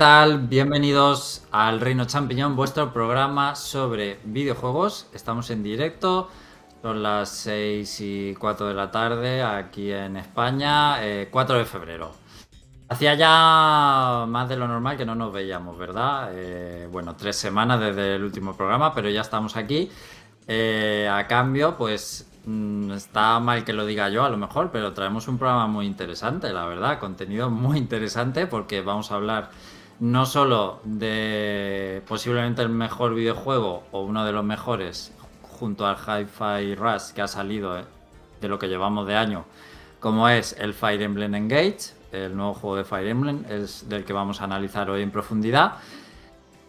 tal? Bienvenidos al Reino Champiñón, vuestro programa sobre videojuegos. Estamos en directo, son las 6 y 4 de la tarde aquí en España, 4 eh, de febrero. Hacía ya más de lo normal que no nos veíamos, ¿verdad? Eh, bueno, tres semanas desde el último programa, pero ya estamos aquí. Eh, a cambio, pues mm, está mal que lo diga yo a lo mejor, pero traemos un programa muy interesante, la verdad, contenido muy interesante porque vamos a hablar no solo de posiblemente el mejor videojuego o uno de los mejores junto al Hi-Fi Rush que ha salido eh, de lo que llevamos de año, como es el Fire Emblem Engage, el nuevo juego de Fire Emblem, es del que vamos a analizar hoy en profundidad,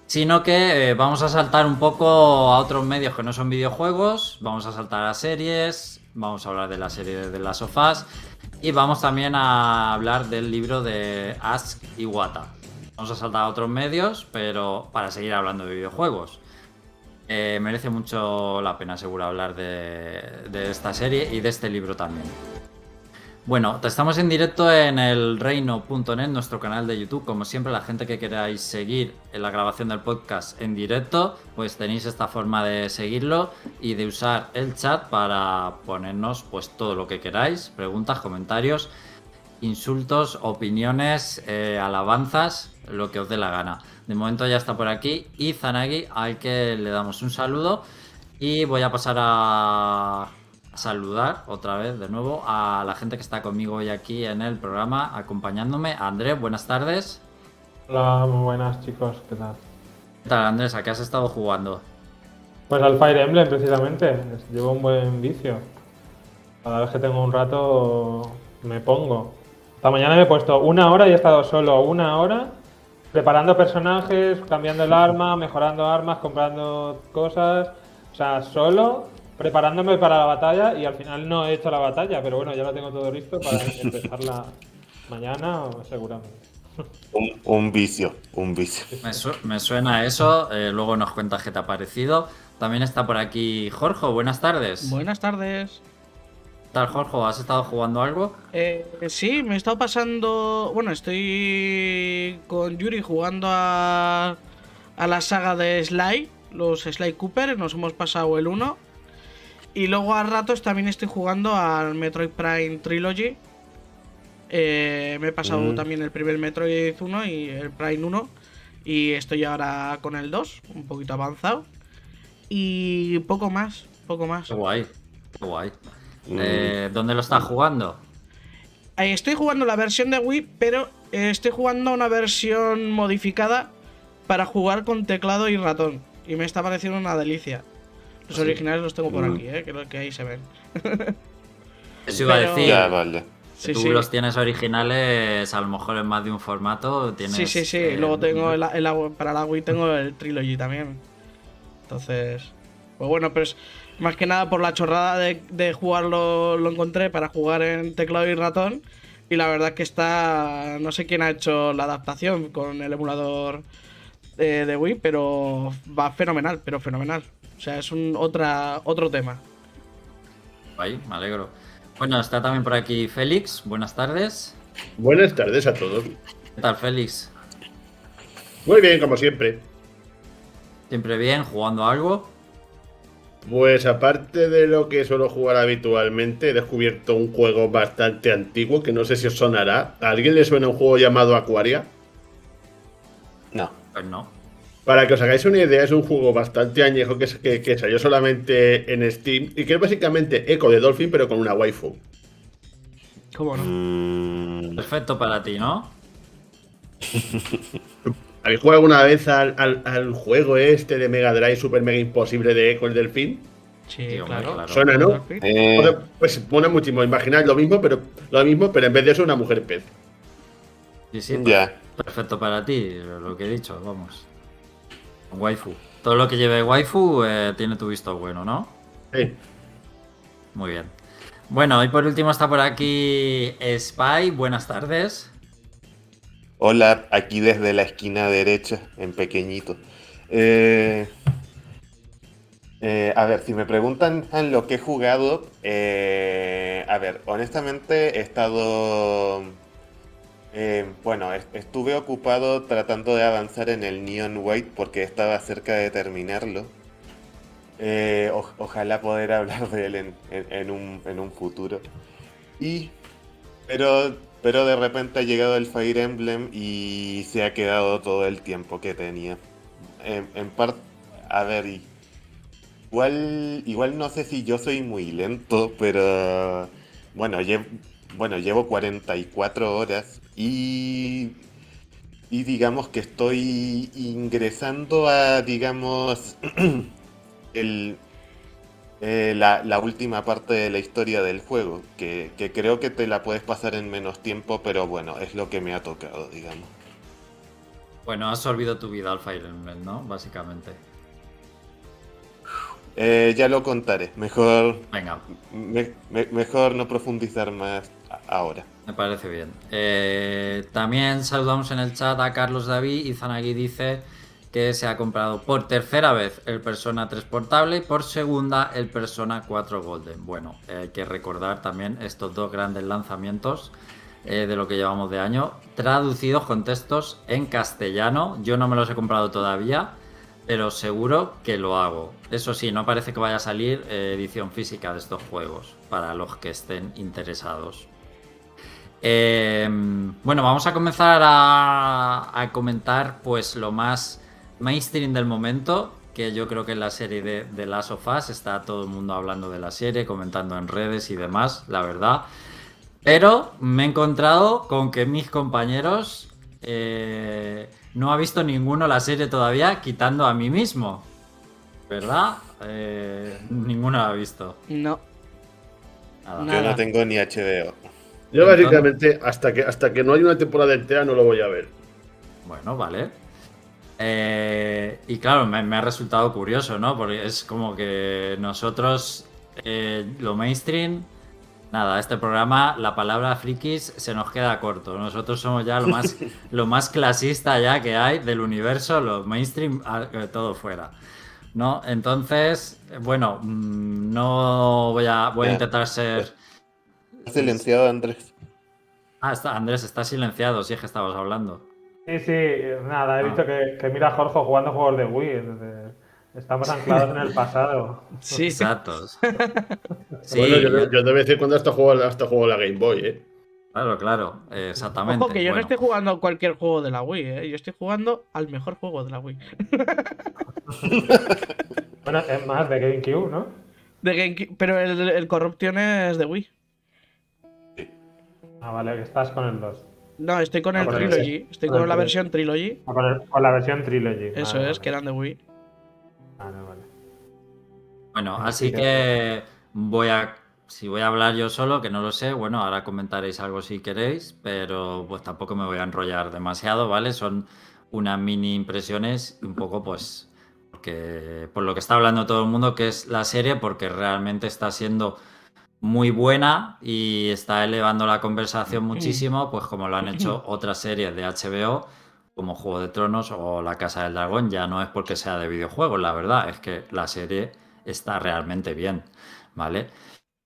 sino que eh, vamos a saltar un poco a otros medios que no son videojuegos, vamos a saltar a series, vamos a hablar de la serie de las sofás y vamos también a hablar del libro de Ask Iwata. Vamos a saltar a otros medios, pero para seguir hablando de videojuegos. Eh, merece mucho la pena, seguro, hablar de, esta serie y de este libro también. Bueno, estamos en directo en el reino.net, nuestro canal de YouTube. Como siempre, la gente que queráis seguir en la grabación del podcast en directo, pues tenéis esta forma de seguirlo y de usar el chat para ponernos pues todo lo que queráis, preguntas, comentarios, insultos, opiniones, eh, alabanzas lo que os dé la gana. De momento ya está por aquí y Zanagi al que le damos un saludo y voy a pasar a saludar otra vez de nuevo a la gente que está conmigo hoy aquí en el programa acompañándome. Andrés, buenas tardes. Hola, muy buenas chicos, ¿qué tal? ¿Qué tal Andrés? ¿A qué has estado jugando? Pues al Fire Emblem precisamente, llevo un buen vicio. Cada vez que tengo un rato me pongo. Esta mañana me he puesto una hora y he estado solo una hora preparando personajes, cambiando el arma, mejorando armas, comprando cosas. O sea, solo preparándome para la batalla y al final no he hecho la batalla, pero bueno, ya lo tengo todo listo para empezarla mañana seguramente. Un, vicio, un vicio. Me, suena eso, eh, luego nos cuentas qué te ha parecido. También está por aquí Jorge, buenas tardes. Buenas tardes tal, Jorge? ¿Has estado jugando algo? Eh, sí, me he estado pasando. Bueno, estoy con Yuri jugando a, a la saga de Sly, los Sly Cooper. Nos hemos pasado el 1. Y luego a ratos también estoy jugando al Metroid Prime Trilogy. Eh, me he pasado mm. también el primer Metroid 1 y el Prime 1. Y estoy ahora con el 2, un poquito avanzado. Y poco más, poco más. Qué guay, qué guay. Eh, ¿Dónde lo estás jugando? Estoy jugando la versión de Wii, pero estoy jugando una versión modificada para jugar con teclado y ratón. Y me está pareciendo una delicia. Los originales los tengo por aquí, eh, que, que ahí se ven. Eso iba a decir. Ya, vale. Si tú los tienes originales, a lo mejor en más de un formato. Tienes, sí, sí, sí. Luego tengo el, para la Wii tengo el Trilogy también. Entonces. Pues bueno, pero es, más que nada por la chorrada de, jugarlo lo encontré para jugar en teclado y ratón. Y la verdad que está. No sé quién ha hecho la adaptación con el emulador de, Wii, pero va fenomenal, pero fenomenal. O sea, es un otra, otro tema. Ahí, me alegro. Bueno, está también por aquí Félix. Buenas tardes. Buenas tardes a todos. ¿Qué tal, Félix? Muy bien, como siempre. Siempre bien, jugando algo. Pues aparte de lo que suelo jugar habitualmente, he descubierto un juego bastante antiguo que no sé si os sonará. ¿A alguien le suena un juego llamado Aquaria? No, pues no. Para que os hagáis una idea, es un juego bastante añejo que, que, salió solamente en Steam y que es básicamente Echo de Dolphin, pero con una waifu. ¿Cómo no? Mm. Perfecto para ti, ¿no? ¿Habéis jugado alguna vez al, juego este de Mega Drive Super Mega Imposible de Echo el Delfín? Sí, claro. Suena, ¿no? Eh. Pues pone muchísimo. Imaginad lo mismo, pero lo mismo, pero en vez de eso, una mujer pez. Sí, sí. Ya. Perfecto para ti, lo que he dicho, vamos. Waifu. Todo lo que lleve waifu eh, tiene tu visto bueno, ¿no? Sí. Muy bien. Bueno, y por último está por aquí Spy. Buenas tardes. Hola, aquí desde la esquina derecha, en pequeñito. Eh, eh, a ver, si me preguntan en lo que he jugado, eh, a ver, honestamente he estado Eh, bueno, est- estuve ocupado tratando de avanzar en el Neon White porque estaba cerca de terminarlo. Eh, ojalá poder hablar de él en- en un, en un futuro. Y, pero, pero de repente ha llegado el Fire Emblem y se ha quedado todo el tiempo que tenía. En, parte, a ver, igual, igual no sé si yo soy muy lento, pero bueno, llevo, bueno, llevo 44 horas y, y digamos que estoy ingresando a, digamos, el, eh, la, la última parte de la historia del juego, que, que creo que te la puedes pasar en menos tiempo, pero bueno, es lo que me ha tocado, digamos. Bueno, has olvidado tu vida al Fire Emblem, ¿no? Básicamente. Eh, ya lo contaré, mejor, Venga, me- me- mejor no profundizar más ahora. me parece bien. Eh, también saludamos en el chat a Carlos David y Zanagui dice que se ha comprado por tercera vez el Persona 3 portable y por segunda el Persona 4 Golden. Bueno, hay que recordar también estos dos grandes lanzamientos eh, de lo que llevamos de año, traducidos con textos en castellano. Yo no me los he comprado todavía, pero seguro que lo hago. Eso sí, no parece que vaya a salir eh, edición física de estos juegos, para los que estén interesados. Eh, bueno, vamos a comenzar a, a comentar pues lo más mainstream del momento, que yo creo que en la serie de, de Last of Us está todo el mundo hablando de la serie, comentando en redes y demás, la verdad. Pero me he encontrado con que mis compañeros eh, no ha visto ninguno la serie todavía, quitando a mí mismo. ¿Verdad? Eh, ninguno la ha visto. No. Nada. Yo no tengo ni HBO. Yo básicamente, hasta que, hasta que no hay una temporada entera, no lo voy a ver. Bueno, vale. Eh, y claro, me, me ha resultado curioso, ¿no? Porque es como que nosotros, eh, lo mainstream, nada, este programa, la palabra frikis se nos queda corto. Nosotros somos ya lo más, lo más clasista ya que hay del universo, lo mainstream, ah, eh, todo fuera. ¿No? Entonces, bueno, mm, no voy a, voy a intentar ser... ¿Has silenciado, Andrés? Ah, está, Andrés, está silenciado, si es que estabas hablando. Sí, sí, nada, he Ah. visto que, que mira a Jorge jugando juegos de Wii. entonces, estamos anclados en el pasado. Sí. Exactos. Sí, bueno, yo, yo- yo de vez en cuando hasta juego, hasta juego la Game Boy, ¿eh? Claro, claro, exactamente. Ojo, que yo Bueno, no estoy jugando a cualquier juego de la Wii, ¿eh? Yo estoy jugando al mejor juego de la Wii. Bueno, es más de GameCube, ¿no? De GameCube, pero el, el Corruption es de Wii. Ah, vale, que estás con el 2. No, estoy con Ah, el con el- Trilogy. Estoy con la versión Trilogy. Ah, con, el- con la versión Trilogy. Eso Vale, es, que vale. eran de Wii. Ah, no, vale. bueno, Ah, así sí, que voy a. Si voy a hablar yo solo, que no lo sé, bueno, ahora comentaréis algo si queréis, pero pues tampoco me voy a enrollar demasiado, ¿vale? Son unas mini impresiones, un poco pues, porque por lo que está hablando todo el mundo, que es la serie, porque realmente está siendo muy buena y está elevando la conversación muchísimo, pues como lo han hecho otras series de HBO, como Juego de Tronos o La Casa del Dragón, ya no es porque sea de videojuegos, la verdad, es que la serie está realmente bien, ¿vale?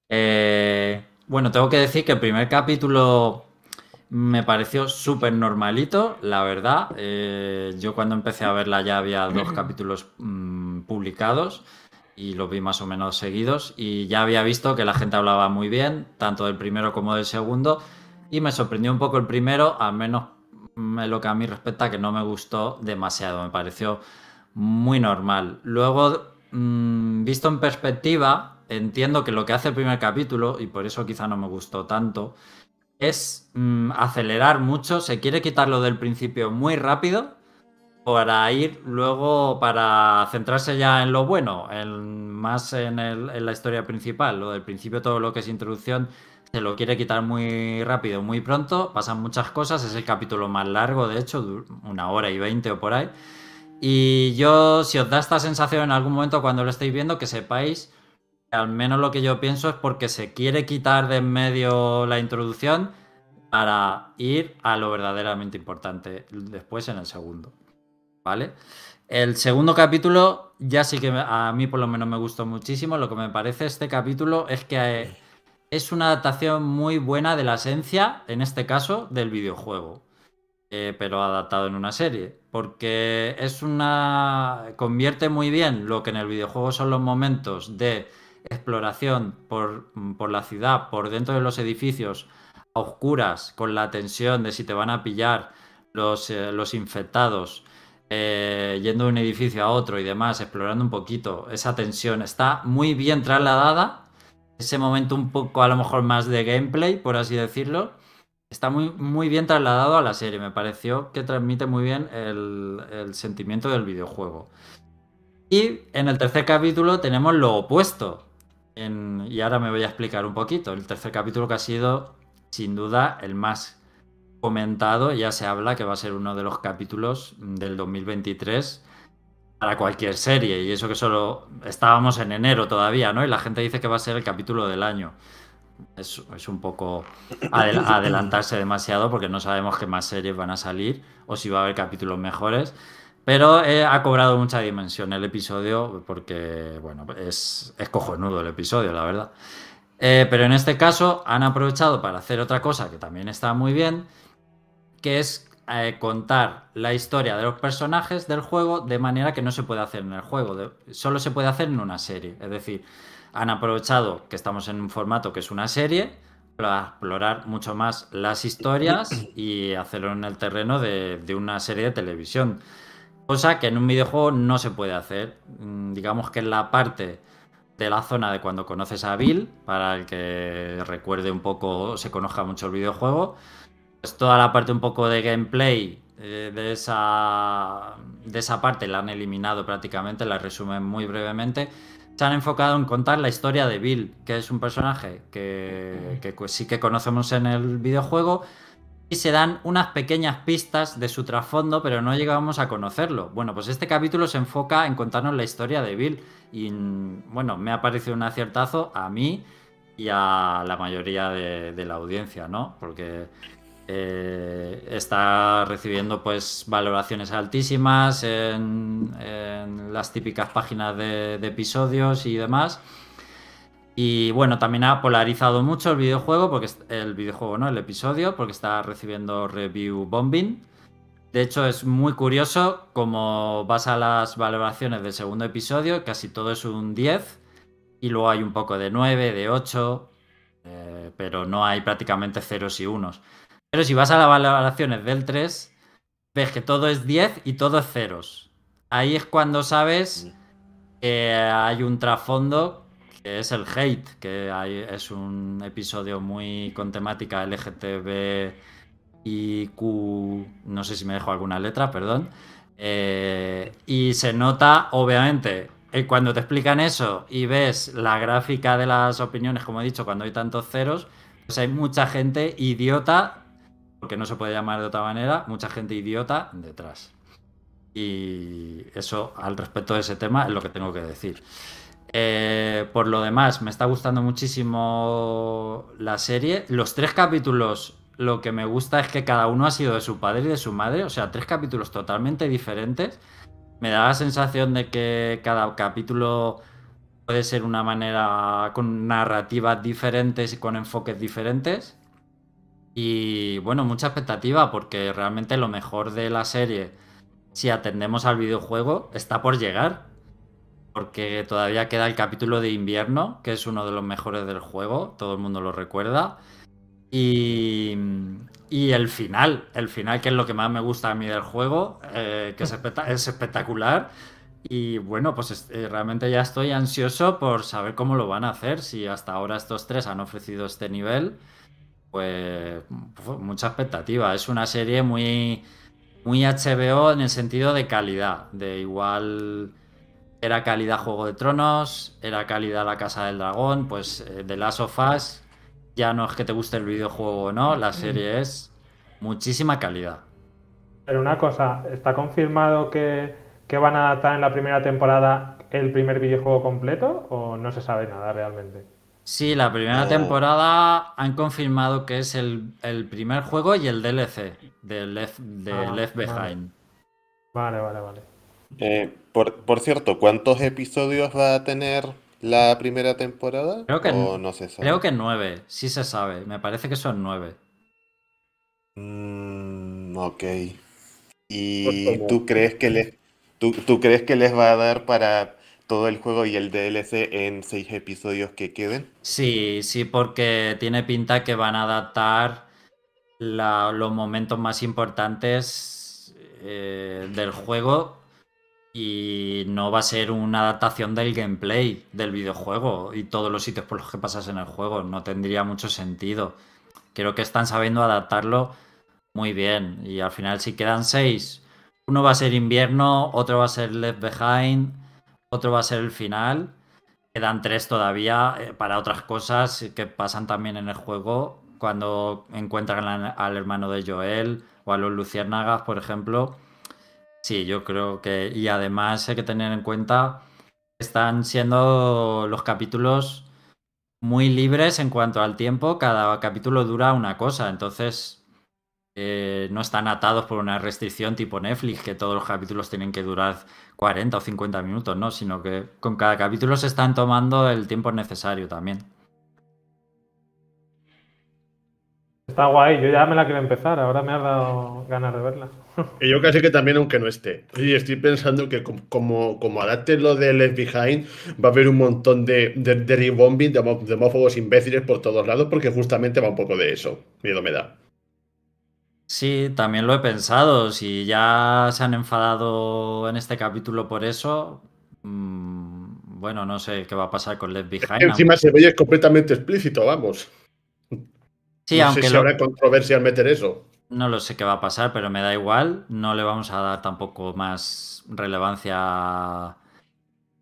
Eh, bueno, tengo que decir que el primer capítulo me pareció súper normalito, la verdad. Eh, yo cuando empecé a verla ya había dos capítulos mm, publicados y los vi más o menos seguidos y ya había visto que la gente hablaba muy bien, tanto del primero como del segundo, y me sorprendió un poco el primero, al menos mm, lo que a mí respecta, que no me gustó demasiado, me pareció muy normal. Luego, mm, visto en perspectiva, entiendo que lo que hace el primer capítulo, y por eso quizá no me gustó tanto, es mm, acelerar mucho, se quiere quitarlo del principio muy rápido para ir luego, para centrarse ya en lo bueno, en- más en, la historia principal. Lo del principio, todo lo que es introducción, se lo quiere quitar muy rápido, muy pronto, pasan muchas cosas, es el capítulo más largo, de hecho, una hora y veinte o por ahí. Y yo, si os da esta sensación en algún momento cuando lo estéis viendo, que sepáis, que al menos lo que yo pienso es porque se quiere quitar de en medio la introducción para ir a lo verdaderamente importante después en el segundo. ¿Vale? El segundo capítulo ya sí que a mí por lo menos me gustó muchísimo. Lo que me parece este capítulo es que eh, es una adaptación muy buena de la esencia, en este caso, del videojuego. Eh, pero adaptado en una serie. Porque es una. convierte muy bien lo que en el videojuego son los momentos de exploración por, por la ciudad, por dentro de los edificios, a oscuras, con la tensión de si te van a pillar los, eh, los infectados. Eh, yendo de un edificio a otro y demás, explorando un poquito esa tensión, está muy bien trasladada. Ese momento un poco a lo mejor más de gameplay, por así decirlo, está muy, muy bien trasladado a la serie. Me pareció que transmite muy bien el, sentimiento del videojuego. Y en el tercer capítulo tenemos lo opuesto. y ahora me voy a explicar un poquito. El tercer capítulo que ha sido, sin duda, el más comentado, ya se habla que va a ser uno de los capítulos del 2023 para cualquier serie. Y eso que solo estábamos en enero todavía, ¿no? Y la gente dice que va a ser el capítulo del año. Es, es un poco adelantarse demasiado porque no sabemos qué más series van a salir o si va a haber capítulos mejores. Pero eh, ha cobrado mucha dimensión el episodio porque, bueno, es, es cojonudo el episodio, la verdad. Eh, pero en este caso han aprovechado para hacer otra cosa que también está muy bien, que es eh, contar la historia de los personajes del juego de manera que no se puede hacer en el juego, solo se puede hacer en una serie. Es decir, han aprovechado que estamos en un formato que es una serie para explorar mucho más las historias y hacerlo en el terreno de, una serie de televisión. Cosa que en un videojuego no se puede hacer. Mm, digamos que en la parte de la zona de cuando conoces a Bill, para el que recuerde un poco, se conozca mucho el videojuego, pues toda la parte un poco de gameplay eh, de, esa, de esa parte la han eliminado prácticamente, la resumen muy brevemente. Se han enfocado en contar la historia de Bill, que es un personaje que, que sí que conocemos en el videojuego, y se dan unas pequeñas pistas de su trasfondo, pero no llegamos a conocerlo. Bueno, pues este capítulo se enfoca en contarnos la historia de Bill, y bueno, me ha parecido un aciertazo a mí y a la mayoría de la audiencia, ¿no? Porque eh, está recibiendo pues valoraciones altísimas en, las típicas páginas de, episodios y demás. Y bueno, también ha polarizado mucho el videojuego, porque el videojuego, ¿no? El episodio, porque está recibiendo review bombing. De hecho, es muy curioso como vas a las valoraciones del segundo episodio, casi todo es un 10, y luego hay un poco de 9, de 8, eh, pero no hay prácticamente ceros y unos. Pero si vas a las valoraciones del 3, ves que todo es 10 y todo es ceros. Ahí es cuando sabes que hay un trasfondo que es el hate, que es un episodio muy con temática LGTB y Q, no sé si me dejo alguna letra, perdón. Eh, y se nota, obviamente, eh, cuando te explican eso y ves la gráfica de las opiniones, como he dicho, cuando hay tantos ceros, pues hay mucha gente idiota porque no se puede llamar de otra manera, mucha gente idiota detrás. Y eso al respecto de ese tema es lo que tengo que decir. Eh, por lo demás, me está gustando muchísimo la serie. Los tres capítulos, lo que me gusta es que cada uno ha sido de su padre y de su madre. O sea, tres capítulos totalmente diferentes. Me da la sensación de que cada capítulo puede ser una manera con narrativas diferentes y con enfoques diferentes. Y bueno, mucha expectativa porque realmente lo mejor de la serie, si atendemos al videojuego, está por llegar. Porque todavía queda el capítulo de invierno, que es uno de los mejores del juego, todo el mundo lo recuerda. Y, y el final, el final que es lo que más me gusta a mí del juego, eh, que es, espectacular. Y bueno, pues eh, realmente ya estoy ansioso por saber cómo lo van a hacer, si hasta ahora estos tres han ofrecido este nivel pues, mucha expectativa. Es una serie muy, muy HBO en el sentido de calidad. De igual era calidad Juego de Tronos, era calidad La Casa del Dragón, pues de eh, Last of Us ya no es que te guste el videojuego o no, la serie es muchísima calidad. Pero una cosa, ¿está confirmado que, que van a adaptar en la primera temporada el primer videojuego completo o no se sabe nada realmente? Sí, la primera temporada han confirmado que es el, primer juego y el DLC de Left, de ah, Left Behind. Vale, vale, vale. Eh, por, cierto, ¿cuántos episodios va a tener la primera temporada? Creo que ¿O n- no se sabe? Creo que nueve, sí se sabe. Me parece que son nueve. Mm, ok. Pues ¿Y como- tú crees que les, tú, tú crees que les va a dar para todo el juego y el DLC en seis episodios que queden? Sí, sí, porque tiene pinta que van a adaptar los momentos más importantes eh, del juego y no va a ser una adaptación del gameplay del videojuego y todos los sitios por los que pasas en el juego. No tendría mucho sentido. Creo que están sabiendo adaptarlo muy bien y al final si quedan seis, uno va a ser invierno, otro va a ser Left Behind, otro va a ser el final. Quedan tres todavía eh, para otras cosas que pasan también en el juego. Cuando encuentran al, hermano de Joel o a los Luciérnagas, por ejemplo. Sí, yo creo que. Y además hay que tener en cuenta que están siendo los capítulos muy libres en cuanto al tiempo. Cada capítulo dura una cosa. Entonces. Eh, no están atados por una restricción tipo Netflix, que todos los capítulos tienen que durar 40 o 50 minutos, ¿no? Sino que con cada capítulo se están tomando el tiempo necesario también. Está guay, yo ya me la quiero empezar, ahora me has dado ganas de verla. Y yo casi que también, aunque no esté. Y estoy pensando que com- como, como adapte lo de Left Behind, va a haber un montón de, de, de rebombing, de homófobos imbéciles por todos lados, porque justamente va un poco de eso. Miedo me da. Sí, también lo he pensado. Si ya se han enfadado en este capítulo por eso, mm, bueno, no sé qué va a pasar con Left Behind. Encima se ve completamente explícito, vamos. Sí, no aunque sé si lo- habrá controversia al meter eso. no lo sé qué va a pasar, pero me da igual. No le vamos a dar tampoco más relevancia a,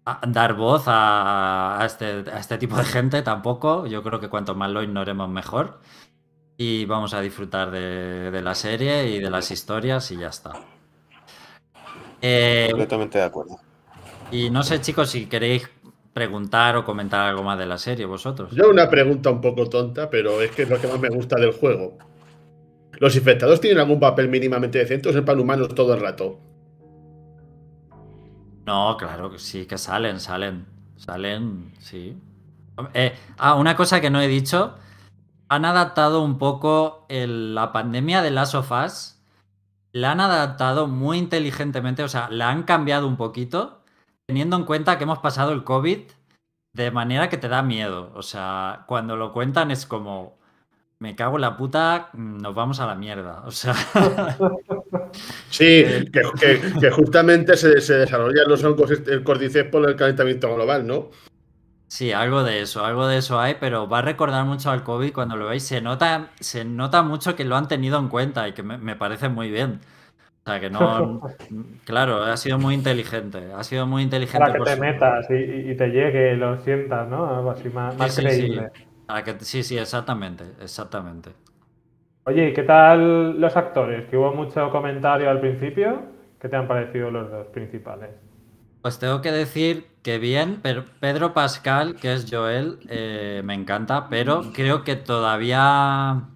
a dar voz a, a este, a este tipo de gente tampoco. Yo creo que cuanto más lo ignoremos mejor. Y vamos a disfrutar de, de la serie y de las historias y ya está. Eh, Completamente de acuerdo. y no sé, chicos, si queréis preguntar o comentar algo más de la serie vosotros. Yo una pregunta un poco tonta, pero es que es lo que más me gusta del juego. ¿Los infectados tienen algún papel mínimamente decente o es en plan humanos todo el rato? No, claro que sí, que salen, salen. Salen, sí. Eh, ah, una cosa que no he dicho. Han adaptado un poco la pandemia de Last of Us. La han adaptado muy inteligentemente, o sea, la han cambiado un poquito, teniendo en cuenta que hemos pasado el COVID de manera que te da miedo. O sea, cuando lo cuentan es como, me cago en la puta, nos vamos a la mierda. O sea, Sí, que, justamente se, se desarrollan los el cordyceps por el calentamiento global, ¿no? Sí, algo de eso, algo de eso hay, pero va a recordar mucho al COVID cuando lo veis. Se nota, se nota mucho que lo han tenido en cuenta y que me, me parece muy bien. O sea, que no. Claro, ha sido muy inteligente. Ha sido muy inteligente. Para que por te su- metas y, y- y te llegue, lo sientas, ¿no? Algo así más, más Sí, sí, sí. creíble. Para que- sí, sí, exactamente, exactamente. Oye, ¿y qué tal los actores? Que hubo mucho comentario al principio. ¿Qué te han parecido los dos principales? Pues tengo que decir que bien, pero Pedro Pascal, que es Joel, eh, me encanta, pero creo que todavía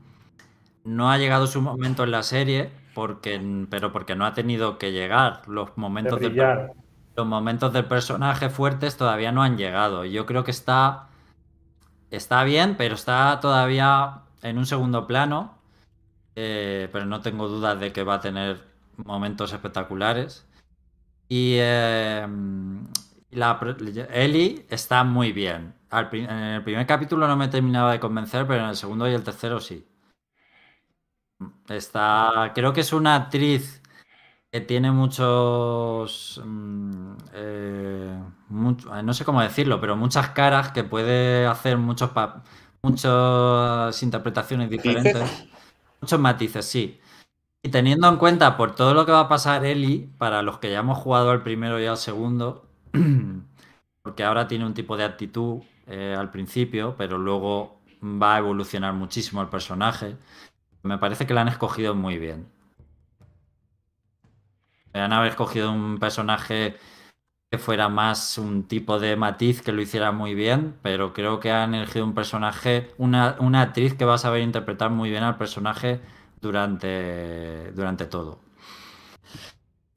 no ha llegado su momento en la serie, porque, pero porque no ha tenido que llegar. Los De momentos del, los momentos del personaje fuertes todavía no han llegado. Yo creo que está, está bien, pero está todavía en un segundo plano. eh, pero no tengo dudas de que va a tener momentos espectaculares. Y eh, la, Ellie está muy bien. Al en el primer capítulo no me terminaba de convencer, pero en el segundo y el tercero sí. Está, creo que es una actriz que tiene muchos, mm, eh, mucho- eh, no sé cómo decirlo, pero muchas caras que puede hacer muchos, muchas interpretaciones diferentes, muchos matices, sí. Y teniendo en cuenta por todo lo que va a pasar Ellie, para los que ya hemos jugado al primero y al segundo, porque ahora tiene un tipo de actitud eh, al principio, pero luego va a evolucionar muchísimo el personaje. Me parece que la han escogido muy bien. Deberían haber escogido un personaje que fuera más un tipo de matiz que lo hiciera muy bien, pero creo que han elegido un personaje, una, una actriz que va a saber interpretar muy bien al personaje durante, durante todo.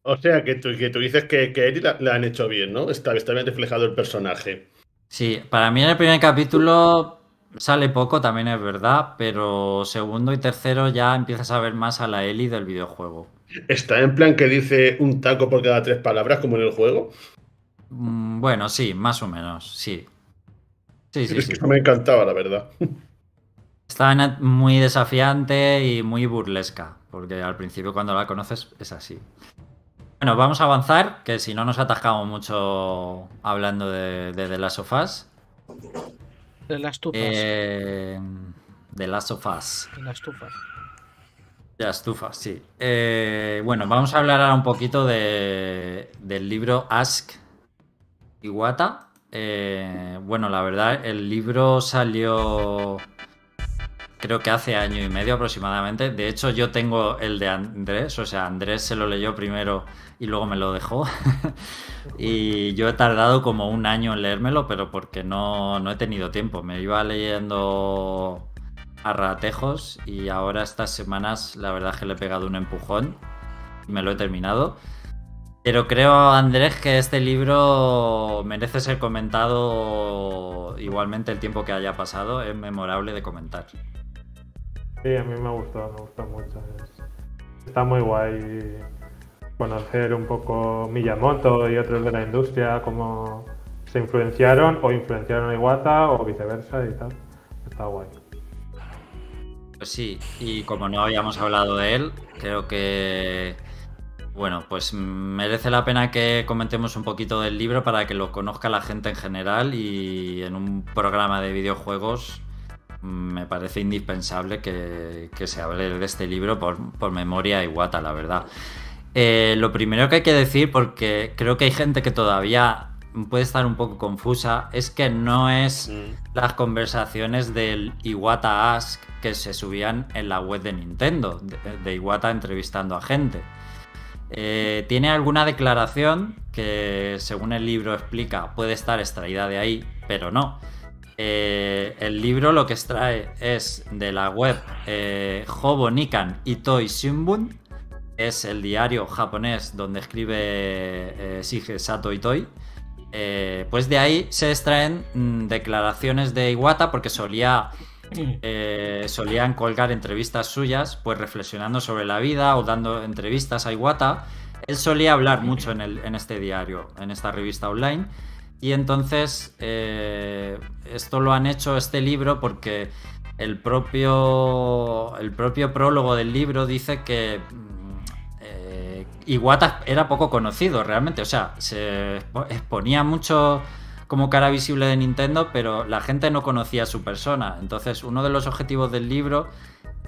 O sea, que tú, que tú dices que, que Eri la, la han hecho bien, ¿no? Está, está bien reflejado el personaje. Sí, para mí en el primer capítulo sale poco, también es verdad, pero segundo y tercero ya empiezas a ver más a la Eli del videojuego. ¿Está en plan que dice un taco por cada tres palabras como en el juego? Mm, Bueno, sí, más o menos, sí. Sí, sí, es sí. que eso me encantaba, la verdad. Está muy desafiante y muy burlesca, porque al principio cuando la conoces es así. Bueno, vamos a avanzar, que si no nos atascamos mucho hablando de, de The Last of Us. De las tufas. Eh, The Last of Us. De las tufas. De las estufas, sí. Eh, bueno, vamos a hablar ahora un poquito de- del libro Ask Iwata. Eh, bueno, la verdad, el libro salió creo que hace año y medio aproximadamente. De hecho, yo tengo el de Andrés, o sea, Andrés se lo leyó primero y luego me lo dejó. y yo he tardado como un año en leérmelo, pero porque no, no he tenido tiempo. Me iba leyendo a ratejos y ahora estas semanas la verdad es que le he pegado un empujón y me lo he terminado. Pero creo, Andrés, que este libro merece ser comentado igualmente el tiempo que haya pasado. Es memorable de comentar. Sí, a mí me gustó, me gustó mucho. Es- Está muy guay conocer un poco Miyamoto y otros de la industria, cómo se influenciaron o influenciaron a Iwata o viceversa y tal. Está guay. Pues sí, y como no habíamos hablado de él, creo que, bueno, pues merece la pena que comentemos un poquito del libro para que lo conozca la gente en general y en un programa de videojuegos me parece indispensable que, que se hable de este libro por, por memoria Iwata, la verdad. Eh, lo primero que hay que decir, porque creo que hay gente que todavía puede estar un poco confusa, es que no es Mm. las conversaciones del Iwata Ask que se subían en la web de Nintendo, de, de Iwata entrevistando a gente. Eh, tiene alguna declaración que, según el libro explica, puede estar extraída de ahí, pero no. Eh, el libro lo que extrae es de la web eh, Hobo Nikan Itoi Shimbun, es el diario japonés donde escribe eh, Shige Sato Itoi. Eh, pues de ahí se extraen mm, declaraciones de Iwata porque solía eh, solían colgar entrevistas suyas, pues reflexionando sobre la vida o dando entrevistas a Iwata. Él solía hablar mucho en, el- en este diario, en esta revista online. Y entonces eh, esto lo han hecho este libro porque el propio, el propio prólogo del libro dice que mm, eh, Iwata era poco conocido realmente. O sea, se expo- exponía mucho como cara visible de Nintendo, pero la gente no conocía su persona. Entonces, uno de los objetivos del libro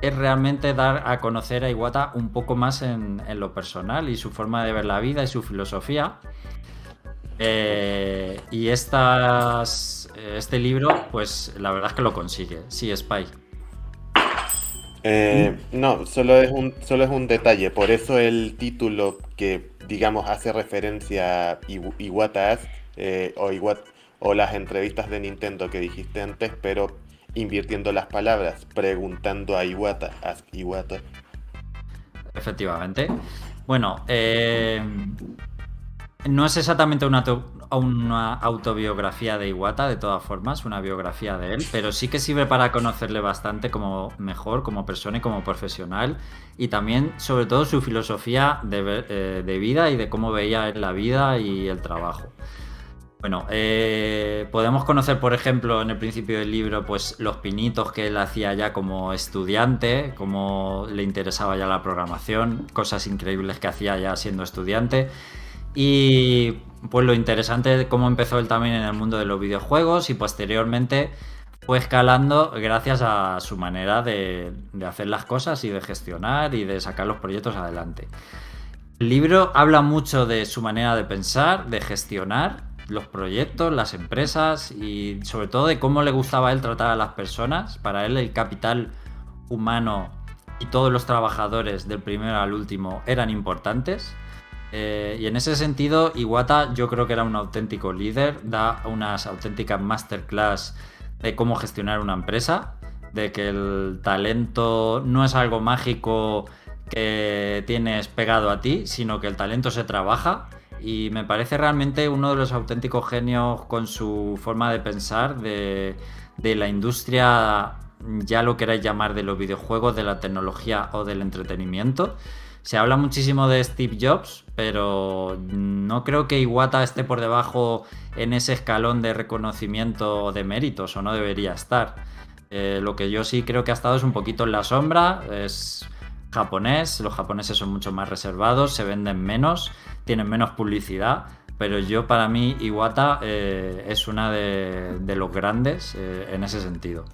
es realmente dar a conocer a Iwata un poco más en lo personal y su forma de ver la vida y su filosofía. Eh, y estas, eh, este libro, pues la verdad es que lo consigue. Sí, Spy. Eh, no, solo es un solo es un detalle. Por eso el título que digamos hace referencia a Iw- Iwata Ask, eh, o o las entrevistas de Nintendo que dijiste antes, pero invirtiendo las palabras, preguntando a Iwata, Ask Iwata. Efectivamente. Bueno, eh, no es exactamente una, auto- una autobiografía de Iwata, de todas formas, una biografía de él, pero sí que sirve para conocerle bastante como mejor, como persona y como profesional, y también, sobre todo, su filosofía de, eh, vida y de cómo veía la vida y el trabajo. Bueno, eh, podemos conocer, por ejemplo, en el principio del libro, pues los pinitos que él hacía ya como estudiante, cómo le interesaba ya la programación, cosas increíbles que hacía ya siendo estudiante. Y pues lo interesante de cómo empezó él también en el mundo de los videojuegos y posteriormente fue escalando gracias a su manera de, de hacer las cosas y de gestionar y de sacar los proyectos adelante. El libro habla mucho de su manera de pensar, de gestionar los proyectos, las empresas y sobre todo de cómo le gustaba a él tratar a las personas. Para él el capital humano y todos los trabajadores del primero al último eran importantes. Eh, y en ese sentido, Iwata yo creo que era un auténtico líder, da unas auténticas masterclass de cómo gestionar una empresa, de que el talento no es algo mágico que tienes pegado a ti, sino que el talento se trabaja y me parece realmente uno de los auténticos genios con su forma de pensar de, de la industria, ya lo queráis llamar, de los videojuegos, de la tecnología o del entretenimiento. Se habla muchísimo de Steve Jobs, pero no creo que Iwata esté por debajo en ese escalón de reconocimiento de méritos, o no debería estar. Eh, lo que yo sí creo que ha estado es un poquito en la sombra, es japonés, los japoneses son mucho más reservados, se venden menos, tienen menos publicidad, pero yo para mí Iwata eh, es una de, los grandes eh, en ese sentido.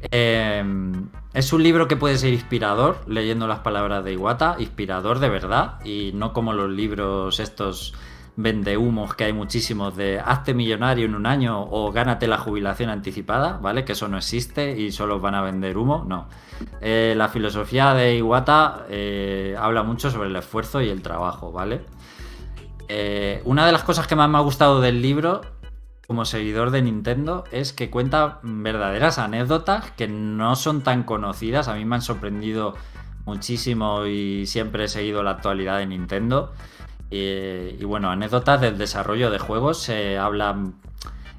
Em, es un libro que puede ser inspirador, leyendo las palabras de Iwata, inspirador de verdad, y no como los libros estos vendehumos que hay muchísimos de hazte millonario en un año o gánate la jubilación anticipada, ¿vale? Que eso no existe y solo van a vender humo, no. Eh, la filosofía de Iwata eh, habla mucho sobre el esfuerzo y el trabajo, ¿vale? Eh, una de las cosas que más me ha gustado del libro como seguidor de Nintendo es que cuenta verdaderas anécdotas que no son tan conocidas. A mí me han sorprendido muchísimo y siempre he seguido la actualidad de Nintendo. Y, bueno, anécdotas del desarrollo de juegos. Se hablan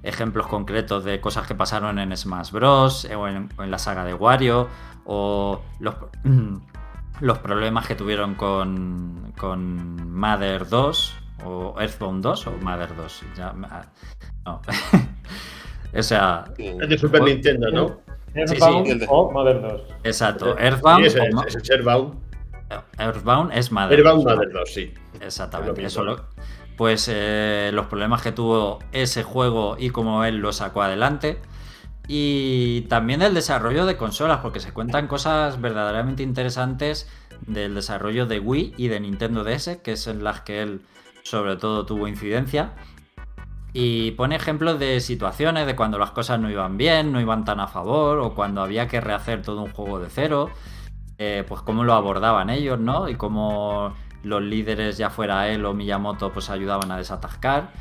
ejemplos concretos de cosas que pasaron en Smash Bros. o en, la saga de Wario. O los, los problemas que tuvieron con, con Mother 2 o Earthbound 2 o Mother 2. Ya, no. o sea. Es de Super Nintendo, ¿no? Earthbound sí, sí, o Mother 2. Exacto. Earthbound. Sí, ese, ese es Earthbound. Earthbound es Mother Earthbound Mother 2, sí. Exactamente. Eso lo, pues eh, los problemas que tuvo ese juego y cómo él lo sacó adelante. Y también el desarrollo de consolas, porque se cuentan cosas verdaderamente interesantes del desarrollo de Wii y de Nintendo DS, que es en las que él sobre todo tuvo incidencia. Y pone ejemplos de situaciones de cuando las cosas no iban bien, no iban tan a favor, o cuando había que rehacer todo un juego de cero. Eh, pues cómo lo abordaban ellos, ¿no? Y cómo los líderes, ya fuera él o Miyamoto, pues ayudaban a desatascar.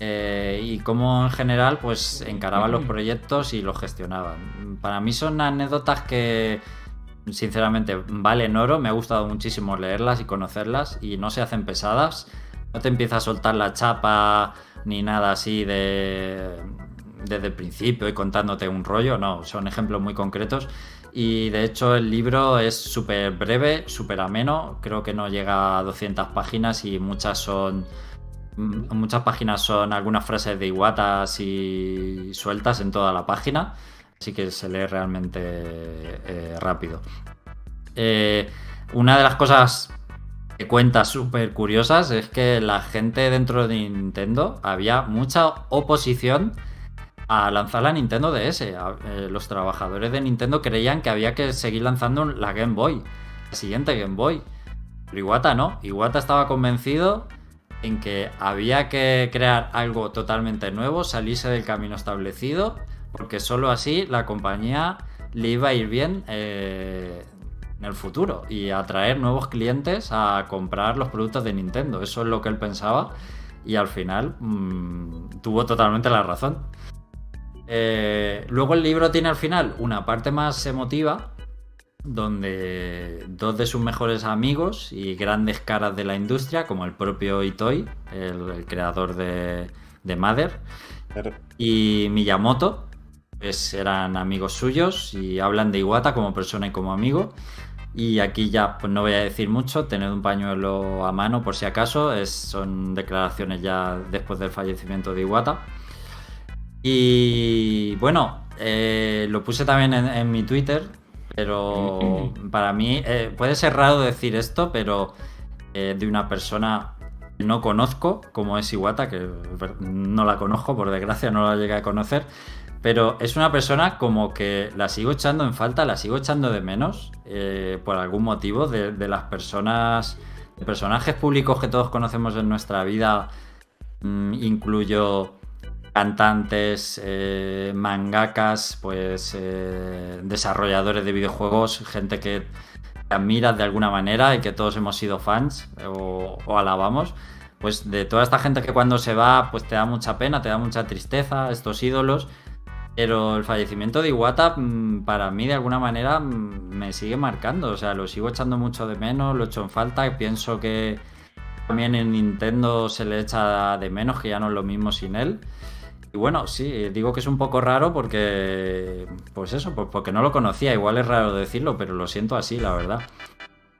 Eh, y cómo en general, pues encaraban los proyectos y los gestionaban. Para mí son anécdotas que, sinceramente, valen oro. Me ha gustado muchísimo leerlas y conocerlas y no se hacen pesadas no te empieza a soltar la chapa ni nada así de desde el principio y contándote un rollo, no, son ejemplos muy concretos y de hecho el libro es súper breve, súper ameno, creo que no llega a 200 páginas y muchas son muchas páginas son algunas frases de Iwata así sueltas en toda la página, así que se lee realmente eh, rápido. Eh, una de las cosas cuentas súper curiosas es que la gente dentro de Nintendo había mucha oposición a lanzar la Nintendo DS. Eh, los trabajadores de Nintendo creían que había que seguir lanzando la Game Boy, la siguiente Game Boy. Pero Iwata no, Iwata estaba convencido en que había que crear algo totalmente nuevo, salirse del camino establecido, porque solo así la compañía le iba a ir bien eh, en el futuro y atraer nuevos clientes a comprar los productos de Nintendo. Eso es lo que él pensaba y al final mmm, tuvo totalmente la razón. Eh, luego el libro tiene al final una parte más emotiva donde dos de sus mejores amigos y grandes caras de la industria, como el propio Itoi, el, el creador de, de Mother, y Miyamoto, pues eran amigos suyos y hablan de Iwata como persona y como amigo. Y aquí ya pues no voy a decir mucho, tener un pañuelo a mano por si acaso, es, son declaraciones ya después del fallecimiento de Iwata. Y bueno, eh, lo puse también en, mi Twitter, pero para mí eh, puede ser raro decir esto, pero eh, de una persona que no conozco, como es Iwata, que no la conozco, por desgracia no la llegué a conocer, pero es una persona como que la sigo echando en falta, la sigo echando de menos eh, por algún motivo de, las personas, de personajes públicos que todos conocemos en nuestra vida. Mm, incluyo cantantes, eh, mangakas, pues eh, desarrolladores de videojuegos, gente que admiras de alguna manera y que todos hemos sido fans o, o alabamos pues de toda esta gente que cuando se va, pues te da mucha pena, te da mucha tristeza, estos ídolos, pero el fallecimiento de Iwata, mm, para mí, de alguna manera, mm, me sigue marcando. O sea, lo sigo echando mucho de menos, lo echo en falta. y Pienso que, también en Nintendo se le echa de menos, que ya no es lo mismo sin él. Y bueno, sí, digo que es un poco raro porque, pues eso, pues porque no lo conocía. Igual es raro decirlo, pero lo siento así, la verdad.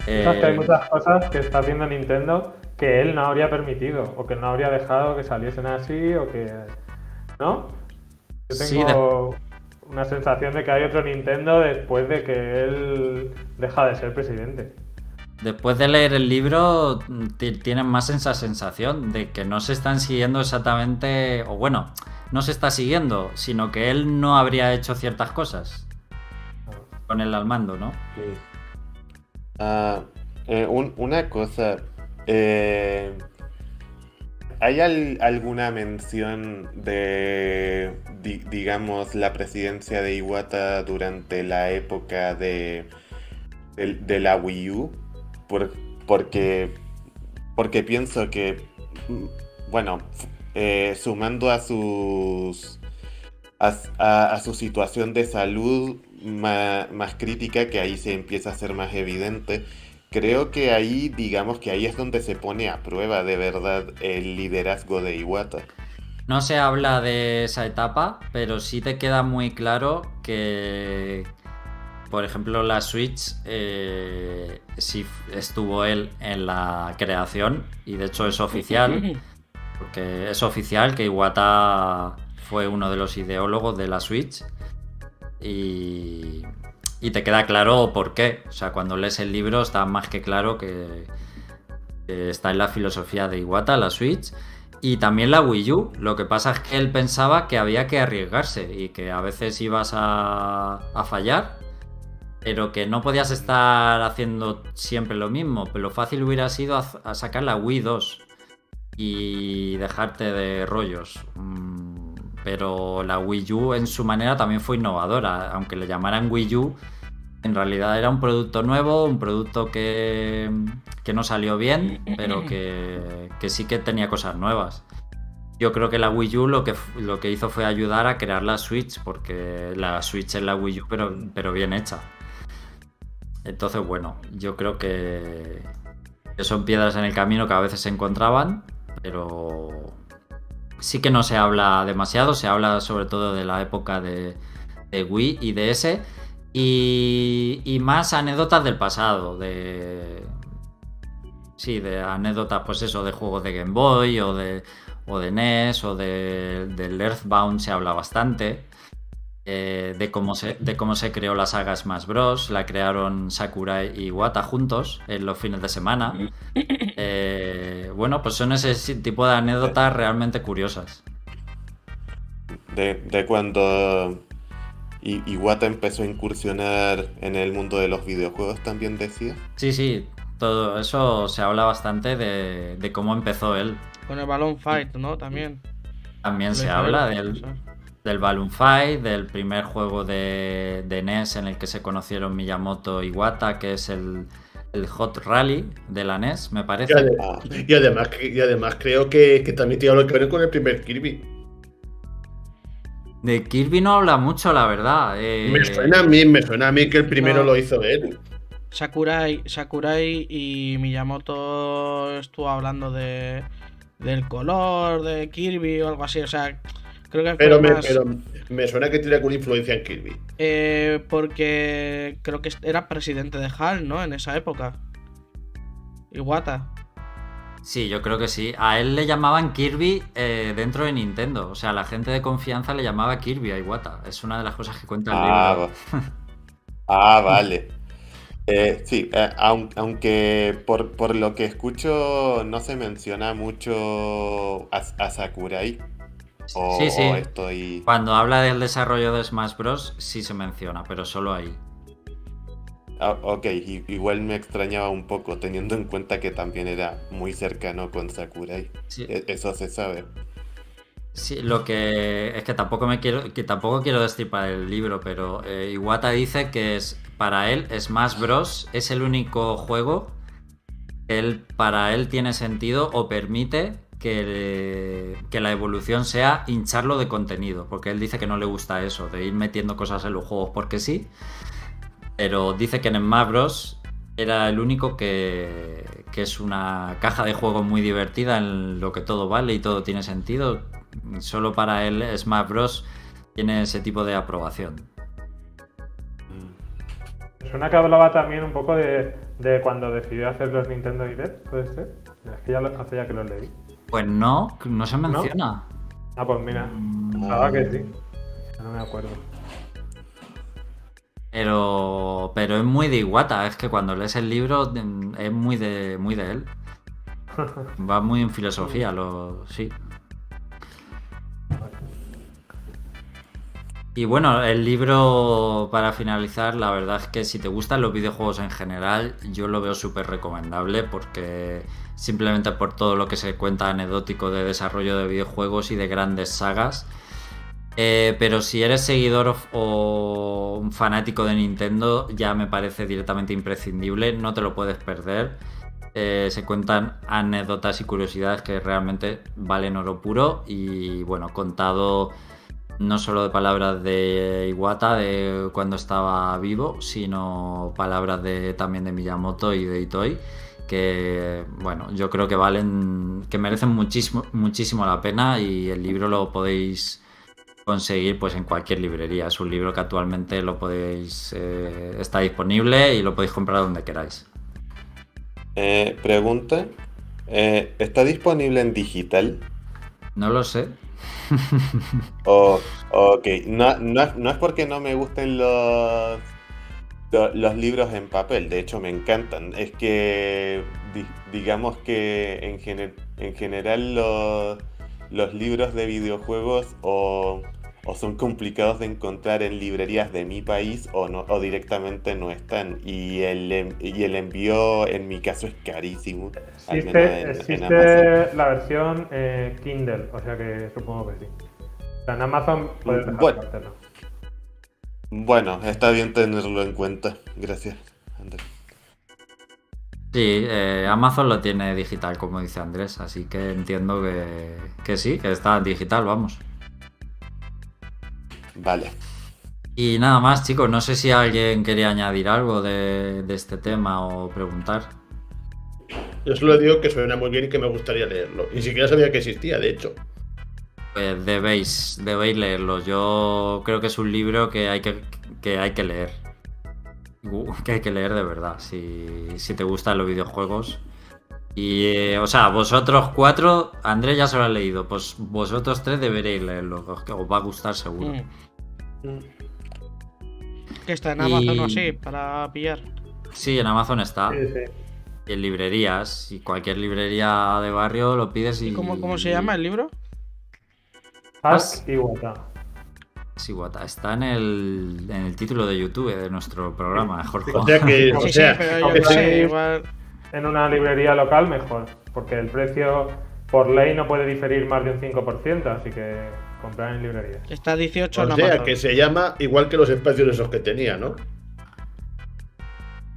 Eh... que hay muchas cosas que está haciendo Nintendo que él no habría permitido o que no habría dejado que saliesen así o que... ¿No? Yo tengo una sensación de que hay otro Nintendo después de que él deja de ser presidente. Después de leer el libro, tienen más esa sensación de que no se están siguiendo exactamente, o bueno, no se está siguiendo, sino que él no habría hecho ciertas cosas con él al mando, ¿no? Ah, eh, una cosa, eh, ¿hay alguna mención de, digamos, la presidencia de Iwata durante la época de, de la Wii U? porque, porque pienso que, bueno, eh, sumando a sus a, su situación de salud más, crítica, que ahí se empieza a ser más evidente, creo que ahí, digamos que ahí es donde se pone a prueba de verdad el liderazgo de Iwata. No se habla de esa etapa, pero sí te queda muy claro que, por ejemplo, la Switch eh, sí estuvo él en la creación y de hecho es oficial, porque es oficial que Iwata fue uno de los ideólogos de la Switch y, te queda claro por qué. O sea, cuando lees el libro está más que claro que, está en la filosofía de Iwata, la Switch. Y también la Wii U. Lo que pasa es que él pensaba que había que arriesgarse y que a veces ibas a, a fallar pero que no podías estar haciendo siempre lo mismo. Pero lo fácil hubiera sido a, sacar la Wii 2 y dejarte de rollos. Mm, pero la Wii U en su manera también fue innovadora, aunque le llamaran Wii U. En realidad era un producto nuevo, un producto que, que no salió bien, pero que, que, sí que tenía cosas nuevas. Yo creo que la Wii U lo que, lo que hizo fue ayudar a crear la Switch, porque la Switch es la Wii U, pero, pero bien hecha. Entonces, bueno, yo creo que, son piedras en el camino que a veces se encontraban, pero sí que no se habla demasiado, se habla sobre todo de la época de, Wii y DS y, y, más anécdotas del pasado, de... Sí, de anécdotas, pues eso, de juegos de Game Boy o de, o de NES o de, del Earthbound se habla bastante. Eh, de, cómo se, de cómo se creó la saga Smash Bros. La crearon Sakurai y Wata juntos en los fines de semana. Eh, bueno, pues son ese tipo de anécdotas realmente curiosas. De, cuando Iwata empezó a incursionar en el mundo de los videojuegos, también decía. Sí, sí, todo eso se habla bastante de, cómo empezó él. Con el Balloon Fight, ¿no? También. También se habla de él del Balloon Fight, del primer juego de, NES en el que se conocieron Miyamoto y Wata, que es el, Hot Rally de la NES, me parece. Y, además, y además creo que, también tiene algo que ver con el primer Kirby. De Kirby no habla mucho, la verdad. Eh. Me suena a mí, me suena a mí que el primero lo hizo él. Sakurai, Sakurai y Miyamoto estuvo hablando de del color de Kirby o algo así, o sea, pero, me, suena que tiene alguna influencia en Kirby. Eh, porque creo que era presidente de HAL, ¿no? En esa época. Iwata. Sí, yo creo que sí. A él le llamaban Kirby eh, dentro de Nintendo. O sea, la gente de confianza le llamaba Kirby a Iwata. Es una de las cosas que cuenta el ah, libro. ah, vale. Eh, sí, aunque por, lo que escucho no se menciona mucho a Sakurai sí, sí. Cuando habla del desarrollo de Smash Bros. sí se menciona, pero solo ahí. Ah, ok, igual me extrañaba un poco, teniendo en cuenta que también era muy cercano con Sakurai. E, eso se sabe. Sí, lo que es que tampoco me quiero, que tampoco quiero destripar el libro, pero eh, Iwata dice que es para él Smash Bros es el único juego que él, para él tiene sentido o permite que, la evolución sea hincharlo de contenido, porque él dice que no le gusta eso, de ir metiendo cosas en los juegos porque sí, pero dice que en Smash Bros. era el único que, que es una caja de juego muy divertida en lo que todo vale y todo tiene sentido. Solo para él Smash Bros. tiene ese tipo de aprobación. Suena que hablaba también un poco de, de cuando decidió hacer los Nintendo Direct, ¿puede ser? Es que ya lo, hace ya que los leí. Pues no, no se menciona. Ah, pues mira, pensaba que sí. No me acuerdo. Pero, pero es muy de Iwata, es que cuando lees el libro mm, es muy de, muy de él. Va muy en filosofía, lo, sí. Y bueno, el libro para finalizar, la verdad es que si te gustan los videojuegos en general, yo lo veo súper recomendable porque simplemente por todo lo que se cuenta anecdótico de desarrollo de videojuegos y de grandes sagas. Eh, pero si eres seguidor o un fanático de Nintendo, ya me parece directamente imprescindible, no te lo puedes perder. Eh, se cuentan anécdotas y curiosidades que realmente valen oro puro y bueno, contado no solo de palabras de Iwata de cuando estaba vivo, sino palabras de también de Miyamoto y de Itoi que bueno, yo creo que valen que merecen muchísimo muchísimo la pena y el libro lo podéis conseguir pues en cualquier librería. Es un libro que actualmente lo podéis eh, está disponible y lo podéis comprar donde queráis. Eh, pregunta, eh, ¿está disponible en digital? No lo sé. O, ok, no, no, es- no es porque no me gusten los, lo- los libros en papel, de hecho me encantan. Es que di- digamos que en, en general los, los libros de videojuegos o, o son complicados de encontrar en librerías de mi país o, no, o directamente no están. Y el, y el envío en mi caso es carísimo. al menos Existe, en- existe la versión eh, Kindle, o sea que supongo que sí. O sea, en Amazon puedes dejar Bueno. Bueno, está bien tenerlo en cuenta. Gracias, Andrés. Sí, eh, Amazon lo tiene digital, como dice Andrés, así que entiendo que, que sí, que está digital, vamos. Vale. Y nada más, chicos, no sé si alguien quería añadir algo de, de este tema o preguntar. Yo solo digo que suena muy bien y que me gustaría leerlo. Ni siquiera sabía que existía, de hecho. Pues debéis, debéis leerlo. Yo creo que es un libro que hay que, que hay que leer. Uh, Que hay que leer de verdad, si, si te gustan los videojuegos. Y, eh, o sea, vosotros cuatro, Andrés ya se lo ha leído, pues vosotros tres deberéis leerlo, os, os va a gustar seguro. Mm. Que está en Y- Amazon o así, para pillar. Sí, en Amazon está, Sí, sí. y en librerías, y cualquier librería de barrio lo pides y... ¿Y cómo, cómo se llama el libro? Ask y Wata. Sí, guata, está en el, en el título de YouTube de nuestro programa, mejor O sea que. o Sí, sí, sea, pero yo sé, igual. En una librería local mejor, porque el precio por ley no puede diferir más de un 5%, así que comprar en librería. Está 18 en o sea Amazon. que se llama igual que los espacios esos que tenía, ¿no?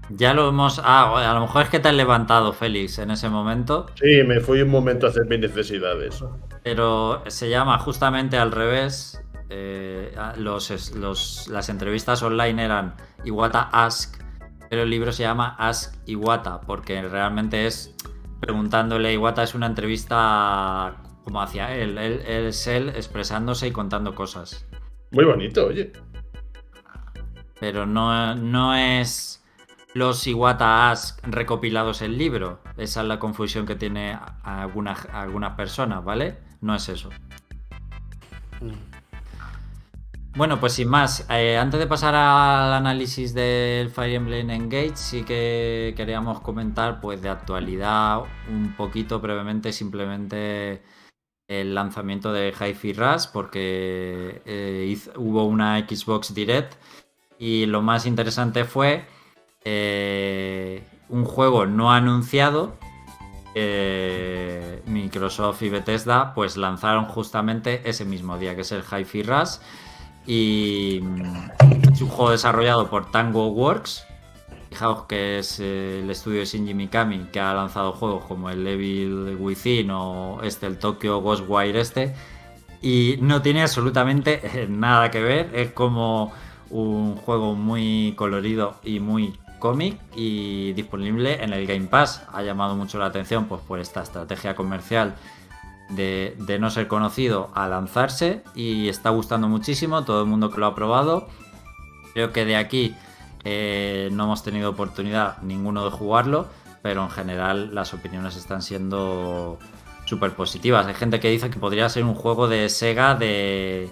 Ya lo hemos... Ah, a lo mejor es que te has levantado, Félix, en ese momento. Sí, me fui un momento a hacer mis necesidades. Pero se llama justamente al revés. eh, los, los- las entrevistas online eran Iwata Ask, pero el libro se llama Ask Iwata, porque realmente es preguntándole a Iwata, es una entrevista como hacia él. Él, él es él expresándose y contando cosas. Muy bonito, oye. Pero no, no es los Iwata Ask recopilados en libro. Esa es la confusión que tiene a- algunas, a algunas personas, ¿vale? No es eso. Bueno, pues sin más, eh, antes de pasar al análisis del Fire Emblem Engage, sí que queríamos comentar pues de actualidad un poquito brevemente simplemente el lanzamiento de Hi-Fi Rush porque eh, hubo una Xbox Direct y lo más interesante fue eh, un juego no anunciado Microsoft y Bethesda pues lanzaron justamente ese mismo día que es el Hi-Fi Rush. Y mm, es un juego desarrollado por Tango Works fijaos que es eh, el estudio de Shinji Mikami que ha lanzado juegos como el Evil Within o este el Tokyo Ghostwire este y no tiene absolutamente nada que ver es como un juego muy colorido y muy cómic y disponible en el Game Pass. Ha llamado mucho la atención pues, por esta estrategia comercial de, de no ser conocido a lanzarse y está gustando muchísimo, todo el mundo que lo ha probado. Creo que de aquí eh, no hemos tenido oportunidad ninguno de jugarlo, pero en general las opiniones están siendo súper positivas. Hay gente que dice que podría ser un juego de Sega de,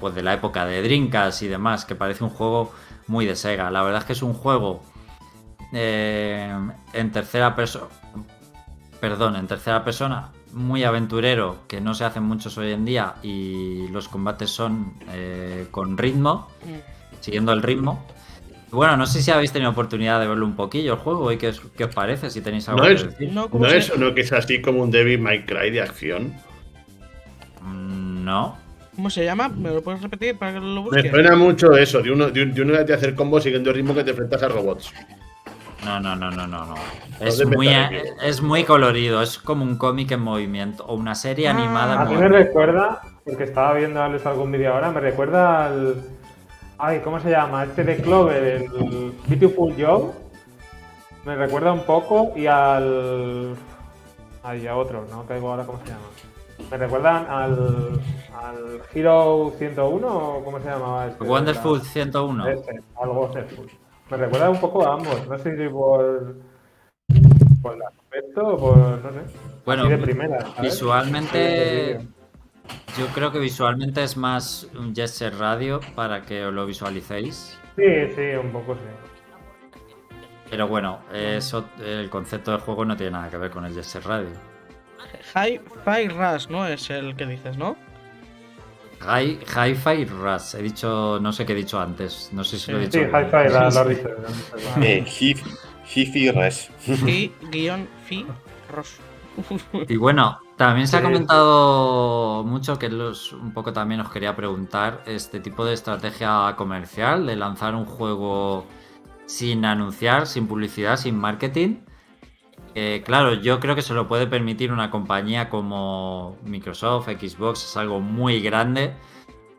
pues de la época de Dreamcast y demás, que parece un juego muy de Sega. La verdad es que es un juego eh, en tercera persona, perdón, en tercera persona muy aventurero que no se hacen muchos hoy en día y los combates son eh, con ritmo, siguiendo el ritmo. Bueno, no sé si habéis tenido oportunidad de verlo un poquillo el juego y qué os, qué os parece, si tenéis algo No que es, decir. No, ¿cómo no se- es uno que es así como un Devil May Cry de acción. Mm, No. ¿Cómo se llama? ¿Me lo puedes repetir para que lo Me busque? suena mucho eso, de uno, de, un- de uno de hacer combos siguiendo el ritmo que te enfrentas a robots. No, no, no, no, no, no. Es muy, es muy colorido, es como un cómic en movimiento o una serie Ah, animada en A mí me recuerda, porque estaba viendo Alex algún vídeo ahora, me recuerda al. Ay, ¿cómo se llama? Este de Clover, el Beautiful Joe. Me recuerda un poco y al. Ay, a otro, no caigo ahora cómo se llama. Me recuerdan al. al Hero 101 o cómo se llamaba este. Wonderful 101. Ese, al Wonderful. Me recuerda un poco a ambos, no sé si por. por el aspecto o por. no sé. Bueno, Así de primera, ¿sabes? visualmente yo creo que visualmente es más un Jet Set Radio para que os lo visualicéis. Sí, sí, un poco sí. Pero bueno, eso, el concepto del juego no tiene nada que ver con el Jet Set Radio. Hi-Fi Rush, ¿no? Es el que dices, ¿no? Hi- Hi-Fi Rush, he dicho, no sé qué he dicho antes, no sé si lo he dicho. Sí, hi-fi, lo, lo has dicho. lo has dicho. Eh, Hif- Hifi Rush. Hi-Fi Rush. Y bueno, también se ha comentado mucho que los, un poco también os quería preguntar este tipo de estrategia comercial de lanzar un juego sin anunciar, sin publicidad, sin marketing. Eh, claro, yo creo que se lo puede permitir una compañía como Microsoft, Xbox, es algo muy grande,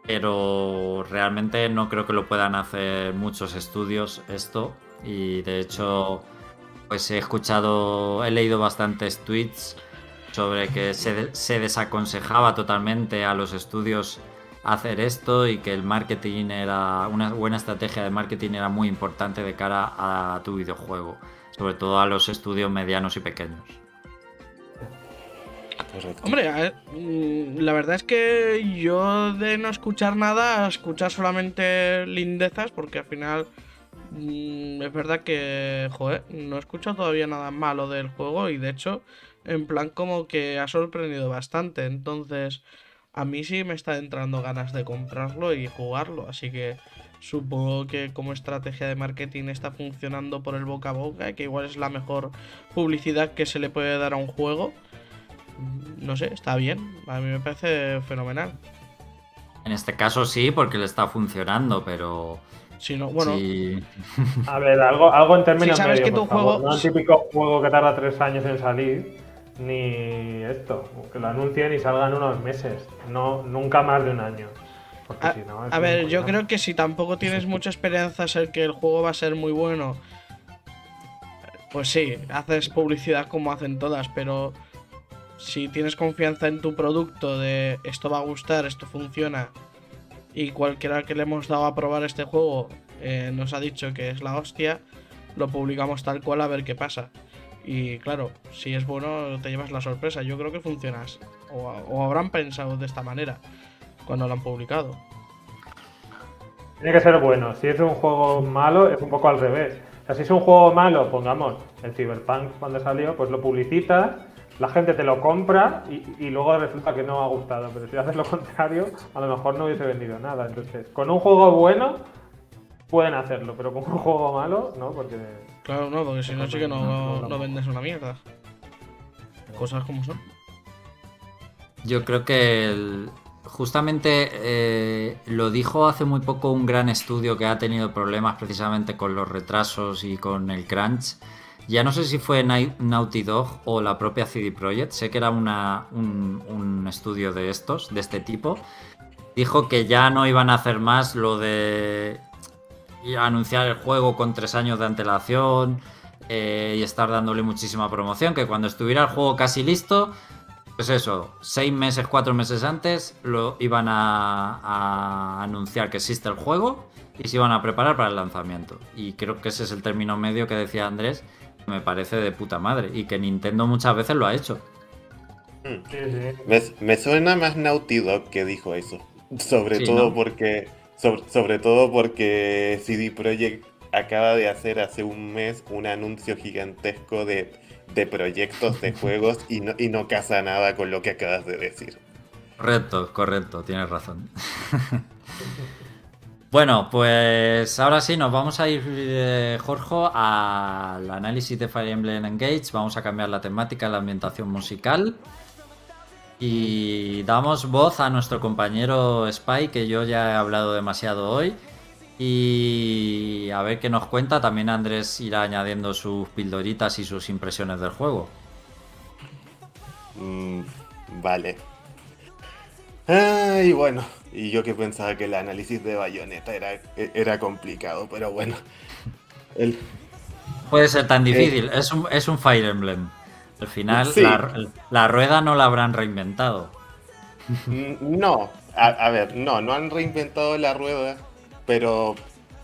pero realmente no creo que lo puedan hacer muchos estudios esto. Y de hecho, pues he escuchado, he leído bastantes tweets sobre que se, se desaconsejaba totalmente a los estudios hacer esto y que el marketing era una buena estrategia de marketing era muy importante de cara a tu videojuego, sobre todo a los estudios medianos y pequeños. Correcto. Hombre, mm, la verdad es que yo de no escuchar nada, a escuchar solamente lindezas, porque al final mm, es verdad que, joder, no he escuchado todavía nada malo del juego y de hecho, en plan como que ha sorprendido bastante. Entonces, a mí sí me está entrando ganas de comprarlo y jugarlo, así que supongo que como estrategia de marketing está funcionando por el boca a boca, que igual es la mejor publicidad que se le puede dar a un juego. No sé, está bien. A mí me parece fenomenal. En este caso sí, porque le está funcionando, pero Si no, bueno, sí- A ver, algo, algo en términos Si sabes que tu favor. juego- No el típico juego que tarda tres años en salir, ni esto. Que lo anuncien y salgan unos meses. No, nunca más de un año. Porque A, si no, es a un ver, yo creo que si tampoco tienes mucha esperanza en que el juego va a ser muy bueno, pues sí, haces publicidad como hacen todas, pero si tienes confianza en tu producto de esto va a gustar, esto funciona, y cualquiera que le hemos dado a probar este juego eh, nos ha dicho que es la hostia, lo publicamos tal cual a ver qué pasa. Y claro, si es bueno, te llevas la sorpresa. Yo creo que funcionas. O, habrán pensado de esta manera cuando lo han publicado. Tiene que ser bueno. Si es un juego malo, es un poco al revés. O sea, si es un juego malo, pongamos el Cyberpunk cuando salió, pues lo publicitas, la gente te lo compra y luego resulta que no ha gustado. Pero si haces lo contrario, a lo mejor no hubiese vendido nada. Entonces, con un juego bueno pueden hacerlo, pero con un juego malo, no, porque Claro, no, porque si no, sí que no, No, vendes una mierda. Cosas como son. Yo creo que el- justamente eh, lo dijo hace muy poco un gran estudio que ha tenido problemas precisamente con los retrasos y con el crunch. Ya no sé si fue Naughty Dog o la propia CD Projekt, sé que era una- un, un estudio de estos, de este tipo. Dijo que ya no iban a hacer más lo de y anunciar el juego con tres años de antelación eh, y estar dándole muchísima promoción, que cuando estuviera el juego casi listo, pues eso, seis meses, cuatro meses antes, lo iban a, a anunciar que existe el juego y se iban a preparar para el lanzamiento. Y creo que ese es el término medio que decía Andrés, que me parece de puta madre, y que Nintendo muchas veces lo ha hecho. Mm. Sí, sí. Me, me suena más Naughty Dog que dijo eso. Sobre Sí, todo ¿no? porque. Sobre, sobre todo porque CD Projekt acaba de hacer hace un mes un anuncio gigantesco de, de proyectos de juegos y no, y no casa nada con lo que acabas de decir. Correcto, correcto, tienes razón. bueno, pues ahora sí, nos vamos a ir, eh, Jorge, al análisis de Fire Emblem Engage. Vamos a cambiar la temática, la ambientación musical. Y damos voz a nuestro compañero Spy, que yo ya he hablado demasiado hoy. Y a ver qué nos cuenta. También Andrés irá añadiendo sus pildoritas y sus impresiones del juego. Mm, vale. Ay, bueno. Y yo que pensaba que el análisis de Bayonetta era, era complicado, pero bueno. El, Puede ser tan difícil, es, un, es un Fire Emblem. Al final, Sí. la, la rueda no la habrán reinventado. Mm, No, a, a ver, no, no han reinventado la rueda, pero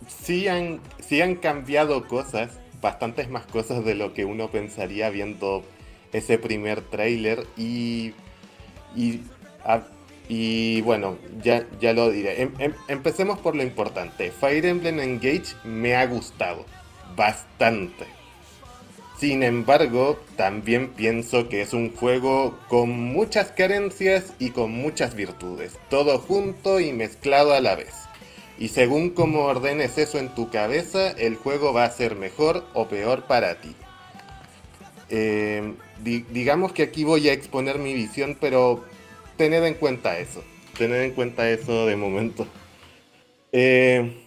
sí han, sí han cambiado cosas, bastantes más cosas de lo que uno pensaría viendo ese primer tráiler y, y, a- y bueno, ya, ya lo diré. Em- em- empecemos por lo importante. Fire Emblem Engage me ha gustado bastante. Sin embargo, también pienso que es un juego con muchas carencias y con muchas virtudes, todo junto y mezclado a la vez. Y según cómo ordenes eso en tu cabeza, el juego va a ser mejor o peor para ti. Eh, di- digamos que aquí voy a exponer mi visión, pero tened en cuenta eso. Tened en cuenta eso de momento. Eh,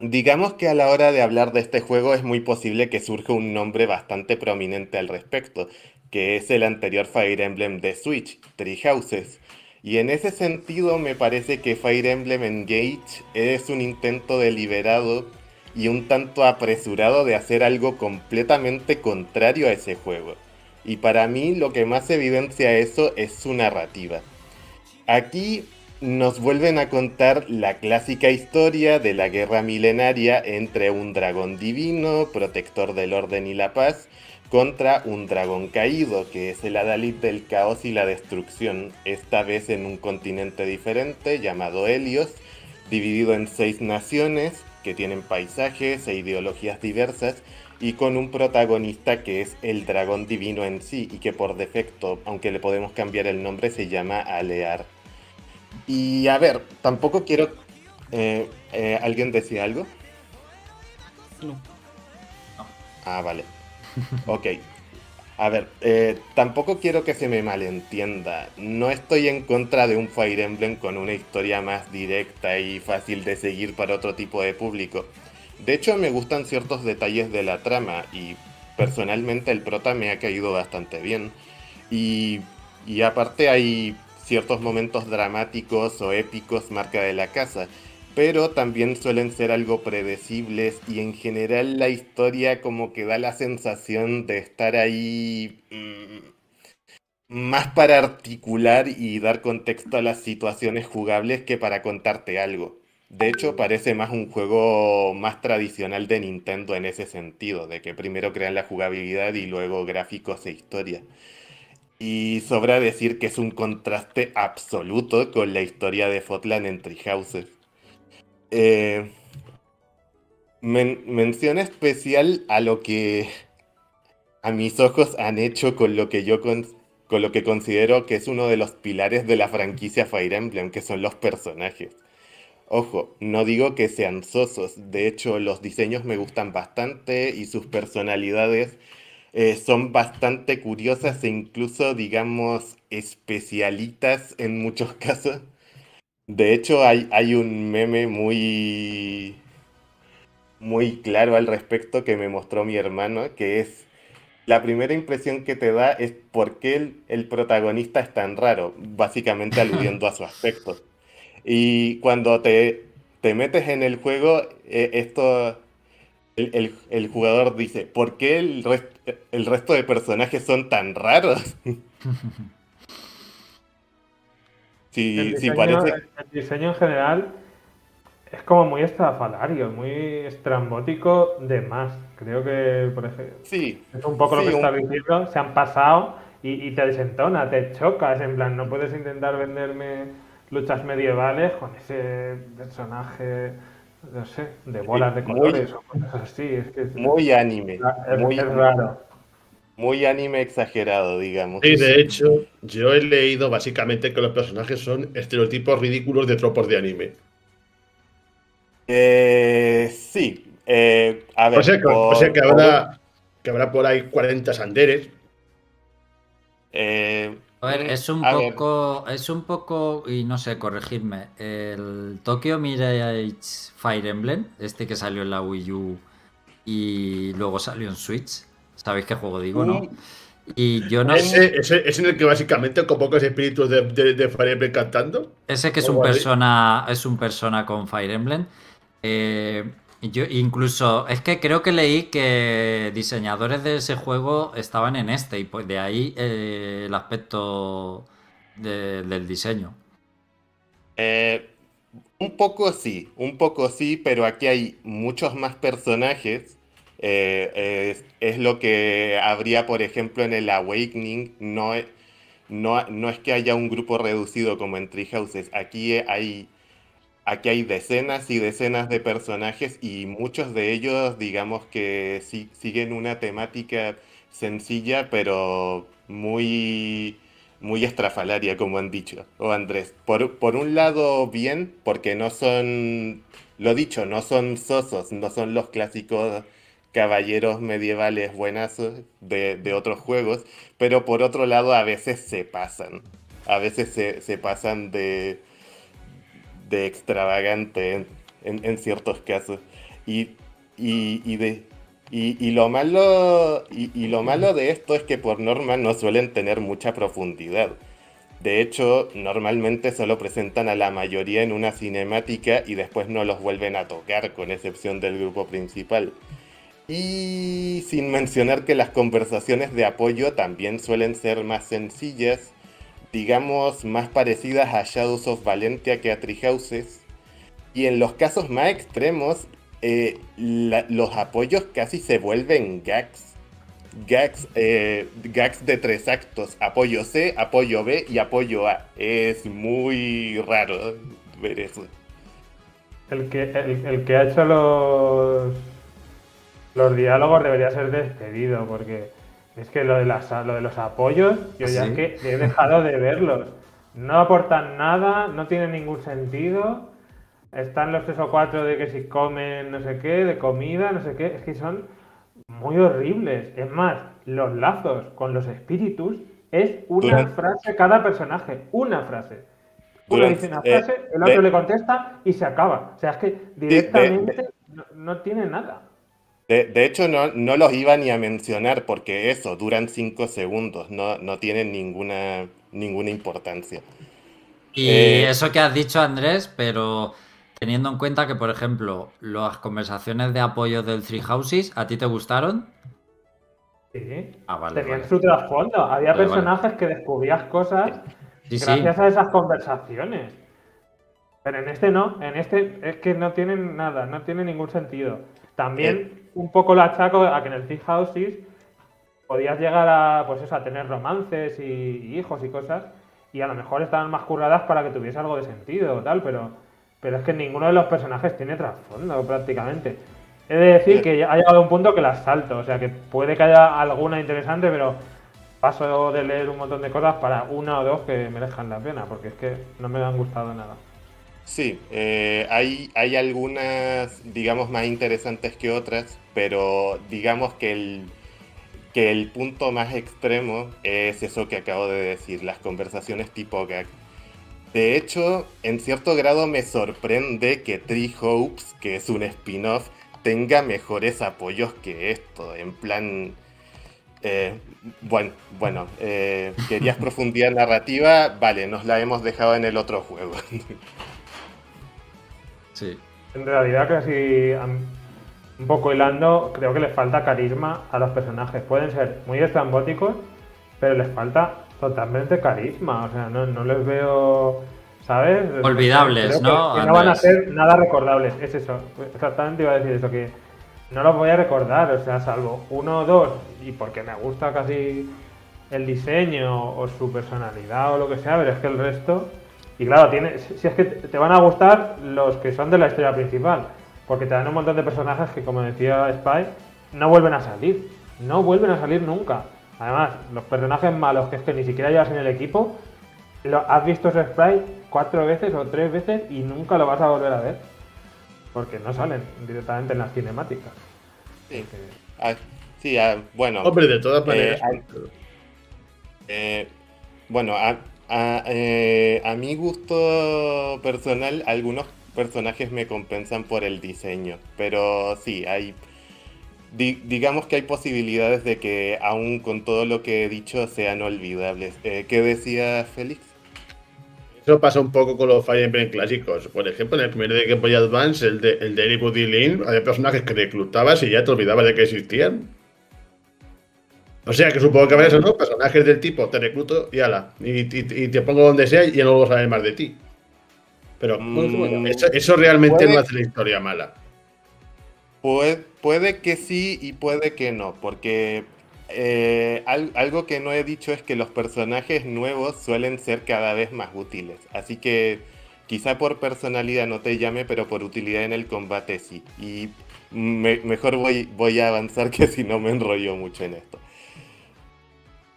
Digamos que a la hora de hablar de este juego es muy posible que surja un nombre bastante prominente al respecto, que es el anterior Fire Emblem de Switch, Three Houses. Y en ese sentido me parece que Fire Emblem Engage es un intento deliberado y un tanto apresurado de hacer algo completamente contrario a ese juego. Y para mí lo que más evidencia eso es su narrativa. Aquí nos vuelven a contar la clásica historia de la guerra milenaria entre un dragón divino, protector del orden y la paz, contra un dragón caído, que es el Adalid del caos y la destrucción, esta vez en un continente diferente llamado Helios, dividido en seis naciones que tienen paisajes e ideologías diversas y con un protagonista que es el dragón divino en sí y que por defecto, aunque le podemos cambiar el nombre, se llama Alear. Y a ver, tampoco quiero... eh, eh, ¿Alguien decía algo? No. Ah, vale. Ok. A ver, eh, tampoco quiero que se me malentienda. No estoy en contra de un Fire Emblem con una historia más directa y fácil de seguir para otro tipo de público. De hecho, me gustan ciertos detalles de la trama y personalmente el prota me ha caído bastante bien. Y, y aparte hay ciertos momentos dramáticos o épicos marca de la casa pero también suelen ser algo predecibles y en general la historia como que da la sensación de estar ahí mm, más para articular y dar contexto a las situaciones jugables que para contarte algo. De hecho, parece más un juego más tradicional de Nintendo en ese sentido, de que primero crean la jugabilidad y luego gráficos e historia. Y sobra decir que es un contraste absoluto con la historia de Fotland en Three Houses. Eh, men- mención especial a lo que a mis ojos han hecho con lo que yo con, con lo que considero que es uno de los pilares de la franquicia Fire Emblem, que son los personajes. Ojo, no digo que sean sosos, de hecho los diseños me gustan bastante y sus personalidades eh, son bastante curiosas e incluso, digamos, especialitas en muchos casos. De hecho, hay, hay un meme muy, muy claro al respecto que me mostró mi hermano, que es la primera impresión que te da es por qué el, el protagonista es tan raro, básicamente aludiendo a su aspecto. Y cuando te, te metes en el juego, eh, esto, el, el- el jugador dice, ¿por qué el, rest- el resto de personajes son tan raros? Sí, El sí, diseño, parece... el diseño en general es como muy estrafalario, muy estrambótico de más. Creo que, por ejemplo, Sí, es un poco lo que estás diciendo. Se han pasado y, y te desentona, te chocas. En plan, no puedes intentar venderme luchas medievales con ese personaje, no sé, de bolas de muy- colores o cosas así. Es que es, muy anime, es- muy, es raro. muy anime exagerado, digamos. Y de hecho, yo he leído básicamente que los personajes son estereotipos ridículos de tropos de anime. Eh, sí, eh, a ver, O sea, que, o por- sea que por- habrá, que habrá por ahí 40 sanderes. eh, A ver, es un a ver, poco, es un poco, y no sé, corregidme, el Tokyo Mirage Fire Emblem, este que salió en la Wii U y luego salió en Switch, ¿sabéis qué juego digo, no? Mm. Y yo no Ese, ese- es en el que básicamente convocas espíritus de, de, de Fire Emblem cantando. Ese que es un persona, es un persona con Fire Emblem. Eh, yo incluso, es que creo que leí que diseñadores de ese juego estaban en este y pues de ahí eh, el aspecto de- del diseño. eh, un poco sí, un poco sí, pero aquí hay muchos más personajes. Eh, es, lo que habría, por ejemplo, en el Awakening. No, es que haya un grupo reducido como en Tree Houses. Aquí hay, aquí hay decenas y decenas de personajes y muchos de ellos, digamos que siguen una temática sencilla, pero muy, muy estrafalaria, como han dicho, o Andrés. Por, por un lado, bien, porque no son, lo dicho, no son sosos, no son los clásicos caballeros medievales buenazos de, de otros juegos, pero por otro lado a veces se pasan, a veces se, se pasan de, de extravagante en, en- ciertos casos. Y, y, y de, y, y lo malo, y, y lo malo de esto es que por norma no suelen tener mucha profundidad. De hecho, normalmente solo presentan a la mayoría en una cinemática y después no los vuelven a tocar, con excepción del grupo principal. Y sin mencionar que las conversaciones de apoyo también suelen ser más sencillas, digamos más parecidas a Shadows of Valentia que a Treehouses. Y en los casos más extremos, eh, los apoyos casi se vuelven gags. Gags, eh, gags de tres actos, apoyo C, apoyo B y apoyo A. Es muy raro ver eso. El que, el, el que ha hecho los, los diálogos debería ser despedido, porque es que lo de, las, lo de los apoyos, yo ya es que he dejado de verlos. No aportan nada, no tienen ningún sentido. Están los tres o cuatro de que si comen no sé qué, de comida, no sé qué, es que son muy horribles. Es más, los lazos con los espíritus es una Durante- frase cada personaje, una frase. Uno Durante- dice una eh, frase, el otro de- le contesta y se acaba. O sea, es que directamente no, no tiene nada. De, de hecho, no, no los iba ni a mencionar porque eso, duran 5 segundos, no, no tienen ninguna, ninguna importancia. Y Eh, eso que has dicho, Andrés, pero teniendo en cuenta que, por ejemplo, las conversaciones de apoyo del Three Houses, ¿a ti te gustaron? Sí. Ah, vale, Tenían vale. su trasfondo. Había Vale, vale. personajes que descubrías cosas Sí, sí. gracias a esas conversaciones. Pero en este no, en este es que no tienen nada, no tiene ningún sentido. También un poco lo achaco a que en el Thief Houses podías llegar a, pues eso, a tener romances y, y hijos y cosas, y a lo mejor estaban más curradas para que tuviese algo de sentido o tal, pero, pero es que ninguno de los personajes tiene trasfondo prácticamente. He de decir que ha llegado a un punto que las salto, o sea que puede que haya alguna interesante, pero paso de leer un montón de cosas para una o dos que merezcan la pena, porque es que no me han gustado nada. Sí, eh, hay, hay algunas, digamos, más interesantes que otras, pero digamos que el, que el punto más extremo es eso que acabo de decir, las conversaciones tipo gag. De hecho, en cierto grado me sorprende que Tree Hopes, que es un spin-off, tenga mejores apoyos que esto. En plan, eh, bueno, bueno, eh, querías profundidad narrativa, vale, nos la hemos dejado en el otro juego. Sí. En realidad, casi un poco hilando, creo que les falta carisma a los personajes. Pueden ser muy estrambóticos, pero les falta totalmente carisma. O sea, no, no les veo, ¿sabes? Olvidables, que- ¿no, Que, no van a ser nada recordables. Es eso. Exactamente iba a decir eso, que no los voy a recordar. O sea, salvo uno o dos, y porque me gusta casi el diseño o su personalidad o lo que sea, pero es que el resto. Y claro, tiene, si es que te van a gustar los que son de la historia principal, porque te dan un montón de personajes que, como decía Spy, no vuelven a salir. No vuelven a salir nunca. Además, los personajes malos que es que ni siquiera llevas en el equipo, lo, has visto ese sprite cuatro veces o tres veces y nunca lo vas a volver a ver. Porque no salen directamente en las cinemáticas. Sí, Ah, sí, ah, bueno. Hombre, de todas maneras. Eh, hay- Eh, bueno, a, a, eh, a mi gusto personal, algunos personajes me compensan por el diseño, pero sí, hay, di- digamos que hay posibilidades de que aún con todo lo que he dicho sean olvidables. Eh, ¿Qué decía Félix? Eso pasa un poco con los Fire Emblem clásicos. Por ejemplo, en el primer de Game Boy Advance, el de, el de Lane, había personajes que reclutabas y ya te olvidabas de que existían. O sea que supongo que habrá eso, ¿no? Personajes del tipo, te recluto y ala. Y, y- y te pongo donde sea y ya no saber más de ti. Pero Mm, bueno, eso, eso realmente puede- no hace la historia mala. Puede, puede que sí y puede que no, porque eh, al- algo que no he dicho es que los personajes nuevos suelen ser cada vez más útiles. Así que quizá por personalidad no te llame, pero por utilidad en el combate sí. Y me- mejor voy, voy a avanzar que si no me enrollo mucho en esto.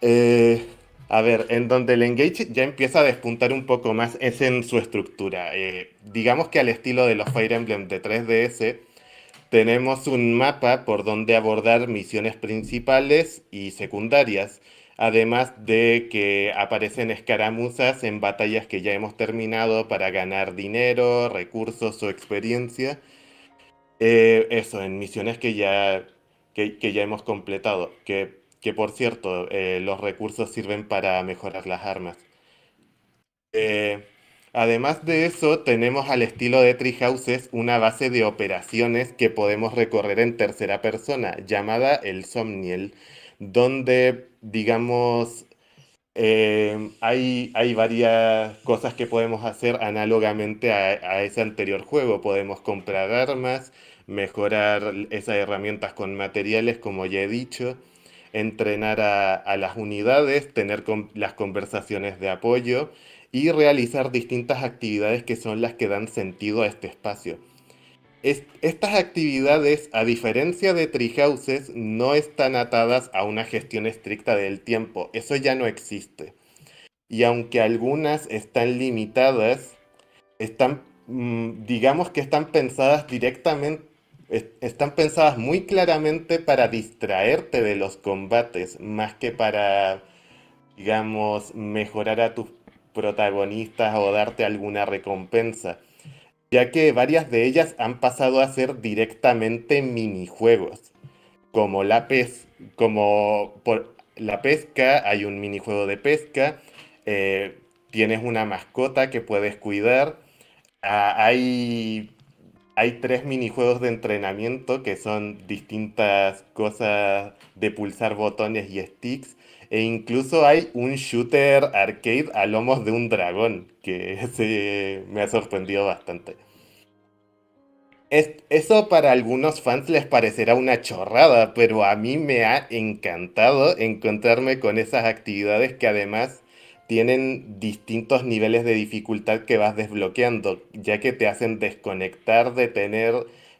Eh, a ver, en donde el Engage ya empieza a despuntar un poco más es en su estructura. Eh, digamos que al estilo de los Fire Emblem de 3DS, tenemos un mapa por donde abordar misiones principales y secundarias, además de que aparecen escaramuzas en batallas que ya hemos terminado para ganar dinero, recursos o experiencia. Eh, eso, en misiones que ya, que, que ya hemos completado. Que, que por cierto, eh, los recursos sirven para mejorar las armas. Eh, Además de eso, tenemos al estilo de Treehouses una base de operaciones que podemos recorrer en tercera persona, llamada el Somniel, donde, digamos, eh, hay, hay varias cosas que podemos hacer análogamente a, a ese anterior juego. Podemos comprar armas, mejorar esas herramientas con materiales, como ya he dicho, entrenar a, las unidades, tener las conversaciones de apoyo y realizar distintas actividades que son las que dan sentido a este espacio. Es- estas actividades, a diferencia de Treehouses, no están atadas a una gestión estricta del tiempo. Eso ya no existe. Y aunque algunas están limitadas, están, mm, digamos que están pensadas directamente, están pensadas muy claramente para distraerte de los combates, más que para, digamos, mejorar a tus protagonistas o darte alguna recompensa, ya que varias de ellas han pasado a ser directamente minijuegos, como la pes como por la pesca, hay un minijuego de pesca, eh, tienes una mascota que puedes cuidar, ah, hay, hay tres minijuegos de entrenamiento que son distintas cosas de pulsar botones y sticks. E incluso hay un shooter arcade a lomos de un dragón, que se me ha sorprendido bastante. Es- eso para algunos fans les parecerá una chorrada, pero a mí me ha encantado encontrarme con esas actividades que además tienen distintos niveles de dificultad que vas desbloqueando, ya que te hacen desconectar de tener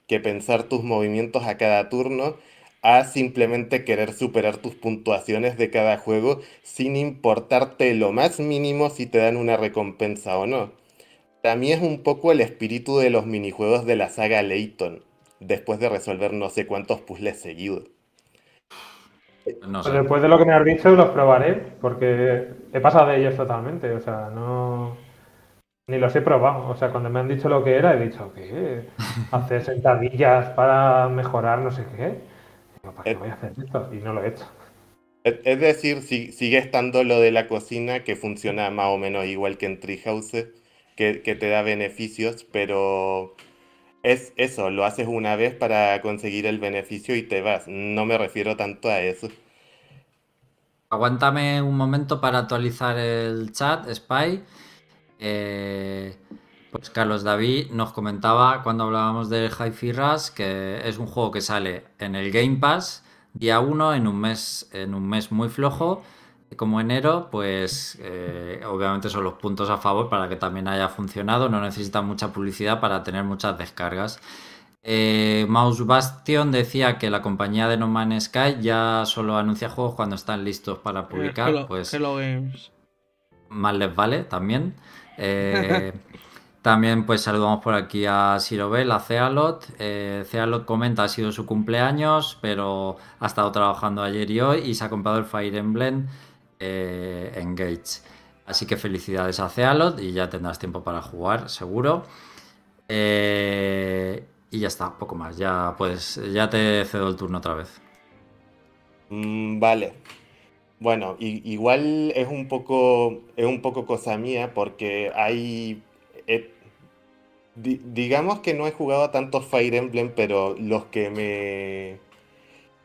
que pensar tus movimientos a cada turno a simplemente querer superar tus puntuaciones de cada juego sin importarte lo más mínimo si te dan una recompensa o no. Mí es un poco el espíritu de los minijuegos de la saga Layton, después de resolver no sé cuántos puzzles seguidos. No Pues después de lo que me has dicho, los probaré, porque he pasado de ellos totalmente. O sea, no. Ni los he probado. O sea, cuando me han dicho lo que era, he dicho, ¿qué? Hacer sentadillas para mejorar no sé qué. Digo, ¿para qué Eh. voy a hacer esto? Y no lo he hecho. Es es decir, si- sigue estando lo de la cocina que funciona más o menos igual que en Treehouse, que, que te da beneficios, pero es eso, lo haces una vez para conseguir el beneficio y te vas. No me refiero tanto a eso. Aguántame un momento para actualizar el chat, Spy. Eh, pues Carlos David nos comentaba cuando hablábamos del Hi-Fi que es un juego que sale en el Game Pass día 1 en un mes, en un mes muy flojo como enero, pues eh, obviamente son los puntos a favor para que también haya funcionado. No necesita mucha publicidad para tener muchas descargas. Eh, Mouse Bastion decía que la compañía de No Man's Sky ya solo anuncia juegos cuando están listos para Eh, publicar. Hello- pues Hello Games. más les vale también. Eh, también pues saludamos por aquí a Sirobel, a Cealot. Eh, Cealot comenta ha sido su cumpleaños, pero ha estado trabajando ayer y hoy y se ha comprado el Fire Emblem eh, Engage. Así que felicidades a Cealot y ya tendrás tiempo para jugar, seguro. Eh, y ya está, poco más. Ya pues ya te cedo el turno otra vez. Mm, vale. Bueno, igual es un poco, es un poco cosa mía porque hay... eh, di- digamos que no he jugado a tantos Fire Emblem, pero los que me...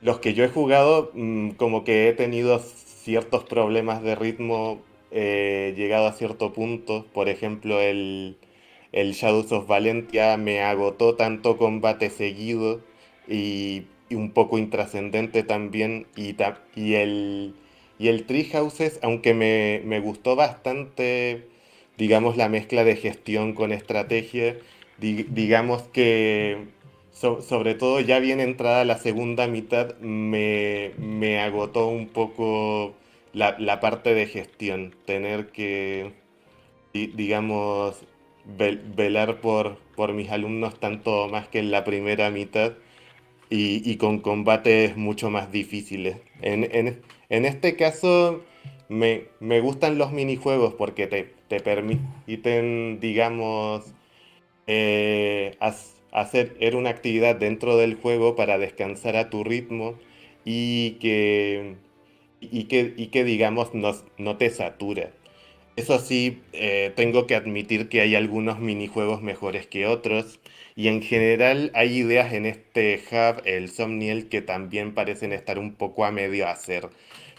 Los que yo he jugado, mm, como que he tenido ciertos problemas de ritmo, eh, llegado a cierto punto. Por ejemplo, el, el Shadows of Valentia me agotó tanto combate seguido y, un poco intrascendente también. Y, y el, y el Tree Houses, aunque me, me gustó bastante, digamos, la mezcla de gestión con estrategia, di- digamos que so- sobre todo ya bien entrada la segunda mitad, me, me agotó un poco la, la parte de gestión, tener que, di- digamos, vel- velar por, por mis alumnos tanto más que en la primera mitad y, y con combates mucho más difíciles. En, en- en este caso me, me gustan los minijuegos porque te, te permiten, digamos, eh, hacer era una actividad dentro del juego para descansar a tu ritmo y que, digamos, no, no te satura. Eso sí, eh, tengo que admitir que hay algunos minijuegos mejores que otros. Y en general hay ideas en este hub, el Somniel, que también parecen estar un poco a medio hacer.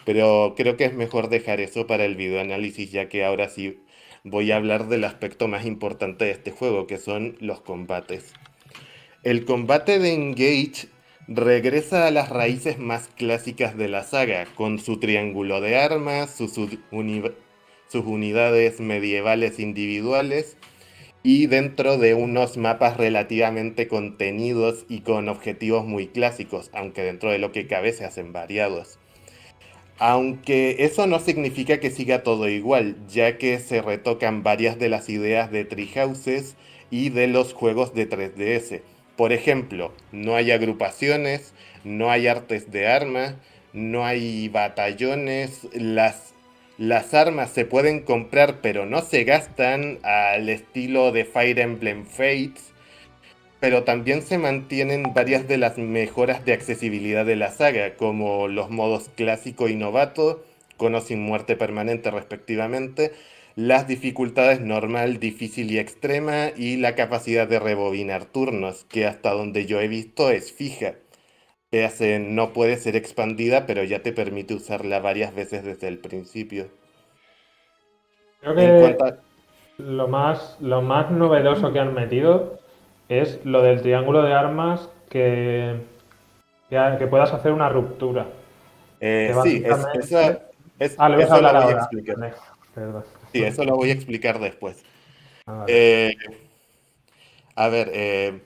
Pero creo que es mejor dejar eso para el videoanálisis, ya que ahora sí voy a hablar del aspecto más importante de este juego, que son los combates. El combate de Engage regresa a las raíces más clásicas de la saga, con su triángulo de armas, sus, uni- sus unidades medievales individuales y dentro de unos mapas relativamente contenidos y con objetivos muy clásicos, aunque dentro de lo que cabe se hacen variados. Aunque eso no significa que siga todo igual, ya que se retocan varias de las ideas de Treehouses y de los juegos de 3DS. Por ejemplo, no hay agrupaciones, no hay artes de armas, no hay batallones, las, las armas se pueden comprar pero no se gastan al estilo de Fire Emblem Fates, pero también se mantienen varias de las mejoras de accesibilidad de la saga, como los modos clásico y novato, con o sin muerte permanente respectivamente, las dificultades normal, difícil y extrema, y la capacidad de rebobinar turnos, que hasta donde yo he visto es fija. Hace, no puede ser expandida, pero ya te permite usarla varias veces desde el principio. Creo que a- lo más, lo más novedoso que han metido es lo del triángulo de armas que, que, puedas hacer una ruptura. eh, sí, es- eso, es- Ah, lo voy a eso lo hablar voy a ahora. explicar. Perdón. Sí, eso lo voy a explicar después. Ah. Eh, a ver, eh,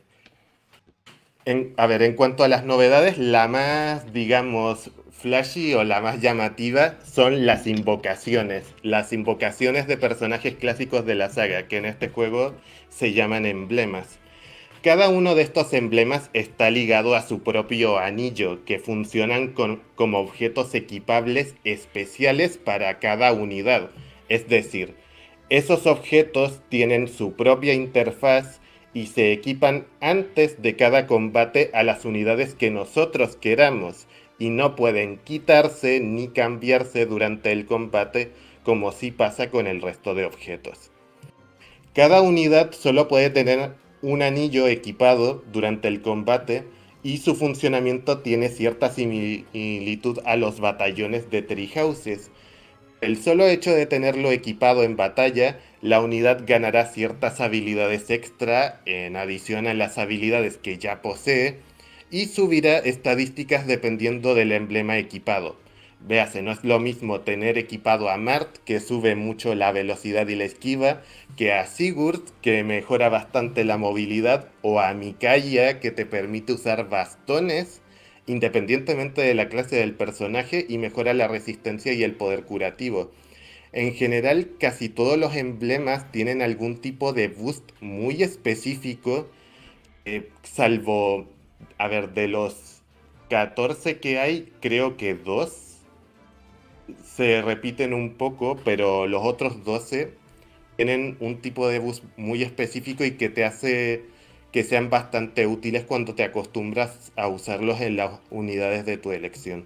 en, a ver, en cuanto a las novedades, la más, digamos, flashy o la más llamativa son las invocaciones. Las invocaciones de personajes clásicos de la saga, que en este juego se llaman emblemas. Cada uno de estos emblemas está ligado a su propio anillo, que funcionan con- como objetos equipables especiales para cada unidad. Es decir, esos objetos tienen su propia interfaz y se equipan antes de cada combate a las unidades que nosotros queramos y no pueden quitarse ni cambiarse durante el combate como si pasa con el resto de objetos. Cada unidad solo puede tener un anillo equipado durante el combate y su funcionamiento tiene cierta similitud a los batallones de Treehouses. El solo hecho de tenerlo equipado en batalla, la unidad ganará ciertas habilidades extra en adición a las habilidades que ya posee y subirá estadísticas dependiendo del emblema equipado. Véase, no es lo mismo tener equipado a Mart, que sube mucho la velocidad y la esquiva, que a Sigurd, que mejora bastante la movilidad, o a Mikaya, que te permite usar bastones, independientemente de la clase del personaje, y mejora la resistencia y el poder curativo. En general, casi todos los emblemas tienen algún tipo de boost muy específico, eh, salvo, a ver, de los 14 que hay, creo que dos se repiten un poco, pero los otros 12 tienen un tipo de bus muy específico y que te hace que sean bastante útiles cuando te acostumbras a usarlos en las unidades de tu elección.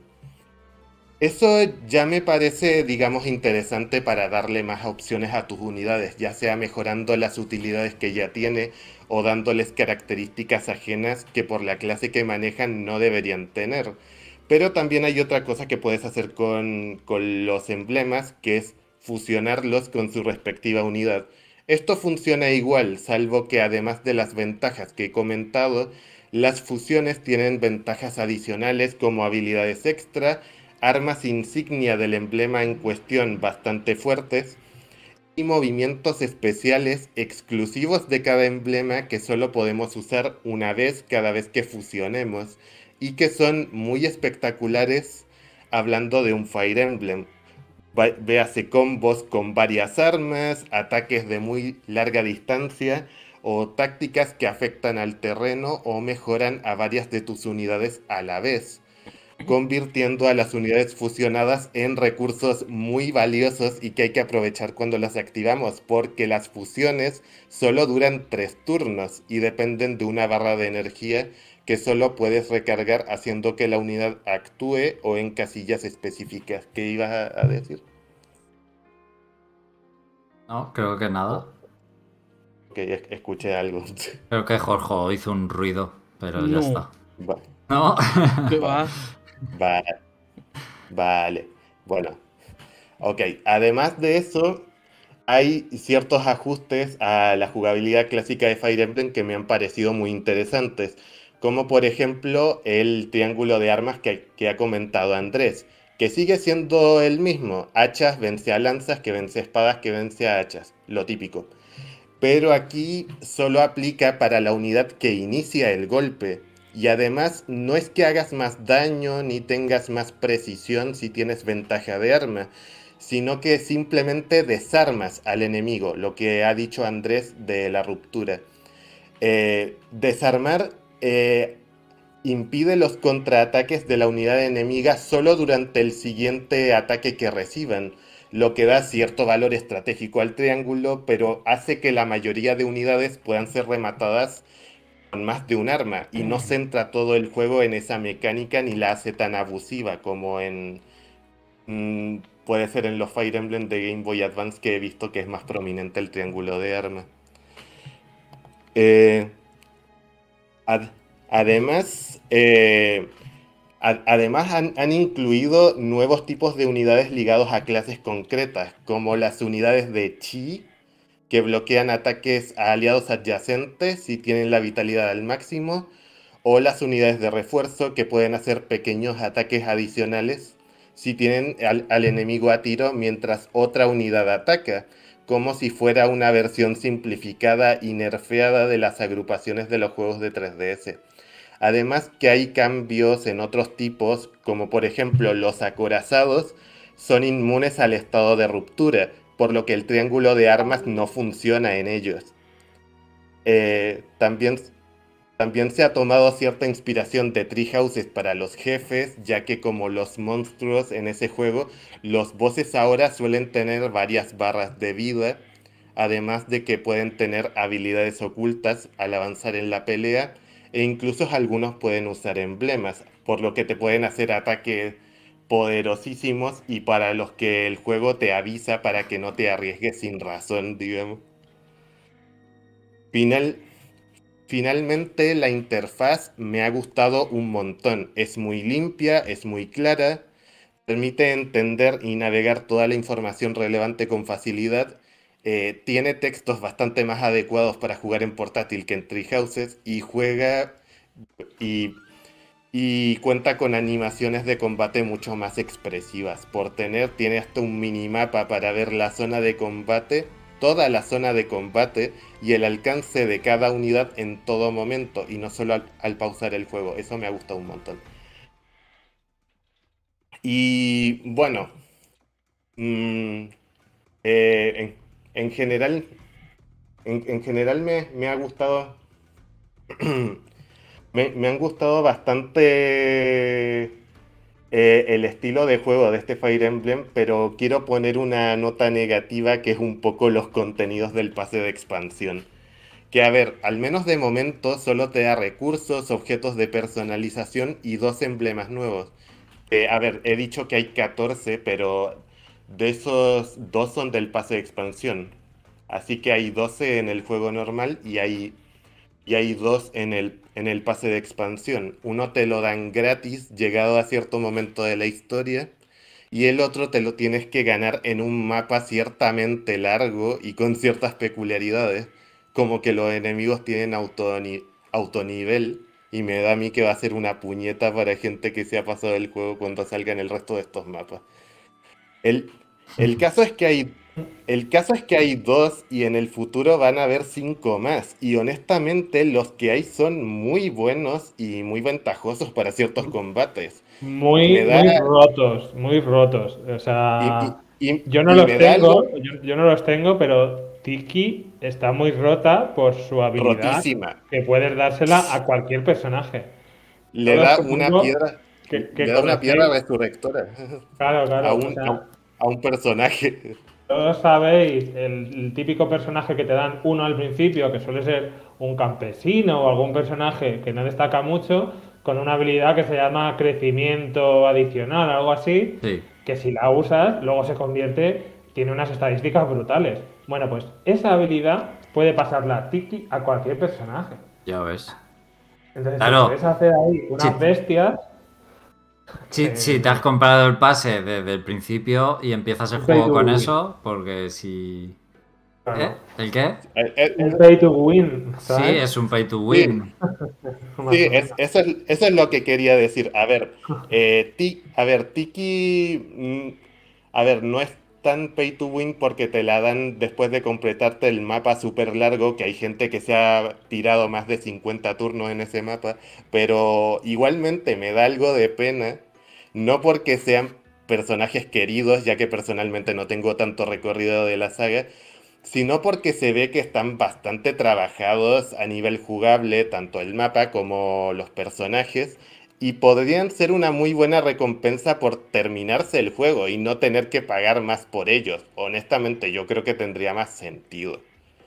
Eso ya me parece, digamos, interesante para darle más opciones a tus unidades, ya sea mejorando las utilidades que ya tiene o dándoles características ajenas que por la clase que manejan no deberían tener. Pero también hay otra cosa que puedes hacer con, los emblemas, que es fusionarlos con su respectiva unidad. Esto funciona igual, salvo que además de las ventajas que he comentado, las fusiones tienen ventajas adicionales como habilidades extra, armas insignia del emblema en cuestión bastante fuertes y movimientos especiales exclusivos de cada emblema que solo podemos usar una vez cada vez que fusionemos y que son muy espectaculares hablando de un Fire Emblem. Véase combos con varias armas, ataques de muy larga distancia o tácticas que afectan al terreno o mejoran a varias de tus unidades a la vez, convirtiendo a las unidades fusionadas en recursos muy valiosos y que hay que aprovechar cuando las activamos, porque las fusiones solo duran tres turnos y dependen de una barra de energía que solo puedes recargar haciendo que la unidad actúe o en casillas específicas. ¿Qué ibas a, decir? No, creo que nada. Ok, escuché algo. Creo que Jorge hizo un ruido, pero ya está. Vale. ¿No? ¿Qué va? Vale. Vale. Bueno. Ok, además de eso, hay ciertos ajustes a la jugabilidad clásica de Fire Emblem que me han parecido muy interesantes como por ejemplo el triángulo de armas que, ha comentado Andrés, que sigue siendo el mismo, hachas vence a lanzas, que vence a espadas, que vence a hachas, lo típico. Pero aquí solo aplica para la unidad que inicia el golpe. Y además no es que hagas más daño ni tengas más precisión si tienes ventaja de arma, sino que simplemente desarmas al enemigo, lo que ha dicho Andrés de la ruptura. Eh, desarmar eh, impide los contraataques de la unidad enemiga solo durante el siguiente ataque que reciban, lo que da cierto valor estratégico al triángulo, pero hace que la mayoría de unidades puedan ser rematadas con más de un arma y no centra todo el juego en esa mecánica ni la hace tan abusiva como en mm, puede ser en los Fire Emblem de Game Boy Advance que he visto que es más prominente el triángulo de arma. Eh, además, eh, además han, incluido nuevos tipos de unidades ligados a clases concretas, como las unidades de Chi, que bloquean ataques a aliados adyacentes y tienen la vitalidad al máximo, o las unidades de refuerzo, que pueden hacer pequeños ataques adicionales si tienen al enemigo a tiro mientras otra unidad ataca como si fuera una versión simplificada y nerfeada de las agrupaciones de los juegos de 3DS. Además que hay cambios en otros tipos, como por ejemplo los acorazados, son inmunes al estado de ruptura, por lo que el triángulo de armas no funciona en ellos. Eh, también también se ha tomado cierta inspiración de Treehouses para los jefes, ya que como los monstruos en ese juego, los bosses ahora suelen tener varias barras de vida, además de que pueden tener habilidades ocultas al avanzar en la pelea, e incluso algunos pueden usar emblemas, por lo que te pueden hacer ataques poderosísimos y para los que el juego te avisa para que no te arriesgues sin razón, digamos. Final, finalmente la interfaz me ha gustado un montón. Es muy limpia, es muy clara, permite entender y navegar toda la información relevante con facilidad. eh, tiene textos bastante más adecuados para jugar en portátil que en Treehouses y juega y, y cuenta con animaciones de combate mucho más expresivas. Por tener, tiene hasta un minimapa para ver la zona de combate, toda la zona de combate y el alcance de cada unidad en todo momento y no solo al, pausar el juego. Eso me ha gustado un montón. Y bueno, mm, eh, en, en general, en, en general me, ha gustado, me han gustado bastante eh, el estilo de juego de este Fire Emblem, pero quiero poner una nota negativa que es un poco los contenidos del pase de expansión. Que a ver, al menos de momento solo te da recursos, objetos de personalización y dos emblemas nuevos. Eh, a ver, he dicho que hay 14, pero de esos dos son del pase de expansión. Así que hay 12 en el juego normal y hay, y hay dos en el, en el pase de expansión. Uno te lo dan gratis llegado a cierto momento de la historia y el otro te lo tienes que ganar en un mapa ciertamente largo y con ciertas peculiaridades, como que los enemigos tienen autoni- autonivel y me da a mí que va a ser una puñeta para gente que se ha pasado el juego cuando salga en el resto de estos mapas. El, el caso es que hay el caso es que hay dos y en el futuro van a haber cinco más. Y honestamente los que hay son muy buenos y muy ventajosos para ciertos combates. Muy, Me da- muy rotos, muy rotos. O sea, Y- y- y- yo no los tengo, algo yo, yo no los tengo, pero Tiki está muy rota por su habilidad rotísima. que puedes dársela a cualquier personaje. Le da una piedra, que- que le da una piedra resurrectora Claro, claro. a o un, sea, a- a un personaje. Todos sabéis el, el típico personaje que te dan uno al principio, que suele ser un campesino o algún personaje que no destaca mucho, con una habilidad que se llama crecimiento adicional, algo así, Sí. que si la usas, luego se convierte, tiene unas estadísticas brutales. Bueno, pues esa habilidad puede pasarla tiki a cualquier personaje. Ya ves. Entonces, Claro. si puedes hacer ahí unas Sí. bestias, Si, Eh, si te has comprado el pase desde el principio y empiezas el juego con win. eso, porque si... claro, ¿Eh? ¿El qué? Un pay to win. Sí, ¿sabes? es un pay to win. Sí, es- eso, es, eso es lo que quería decir. A ver, eh, Ti- a ver, Tiki, mm, a ver, no es tan pay to win porque te la dan después de completarte el mapa súper largo, que hay gente que se ha tirado más de 50 turnos en ese mapa, pero igualmente me da algo de pena, no porque sean personajes queridos, ya que personalmente no tengo tanto recorrido de la saga, sino porque se ve que están bastante trabajados a nivel jugable, tanto el mapa como los personajes, y podrían ser una muy buena recompensa por terminarse el juego y no tener que pagar más por ellos. Honestamente, yo creo que tendría más sentido.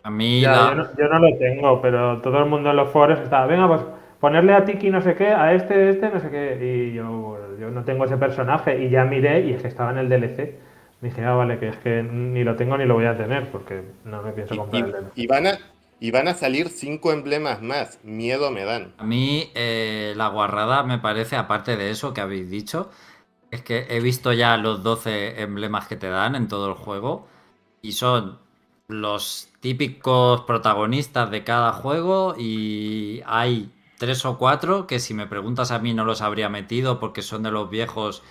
A mí Ya, yo, no, yo no lo tengo, pero todo el mundo en los foros está, venga, pues ponerle a Tiki no sé qué, a este, este, no sé qué. Y yo, yo no tengo ese personaje y ya miré y es que estaba en el DLC. Dije, ah, vale, que es que ni lo tengo ni lo voy a tener porque no me pienso Y, comprar el DLC. y van a, y van a salir cinco emblemas más. Miedo me dan. A mí eh, la guarrada me parece, aparte de eso que habéis dicho, es que he visto ya los 12 emblemas que te dan en todo el juego y son los típicos protagonistas de cada juego y hay tres o cuatro que si me preguntas a mí no los habría metido porque son de los viejos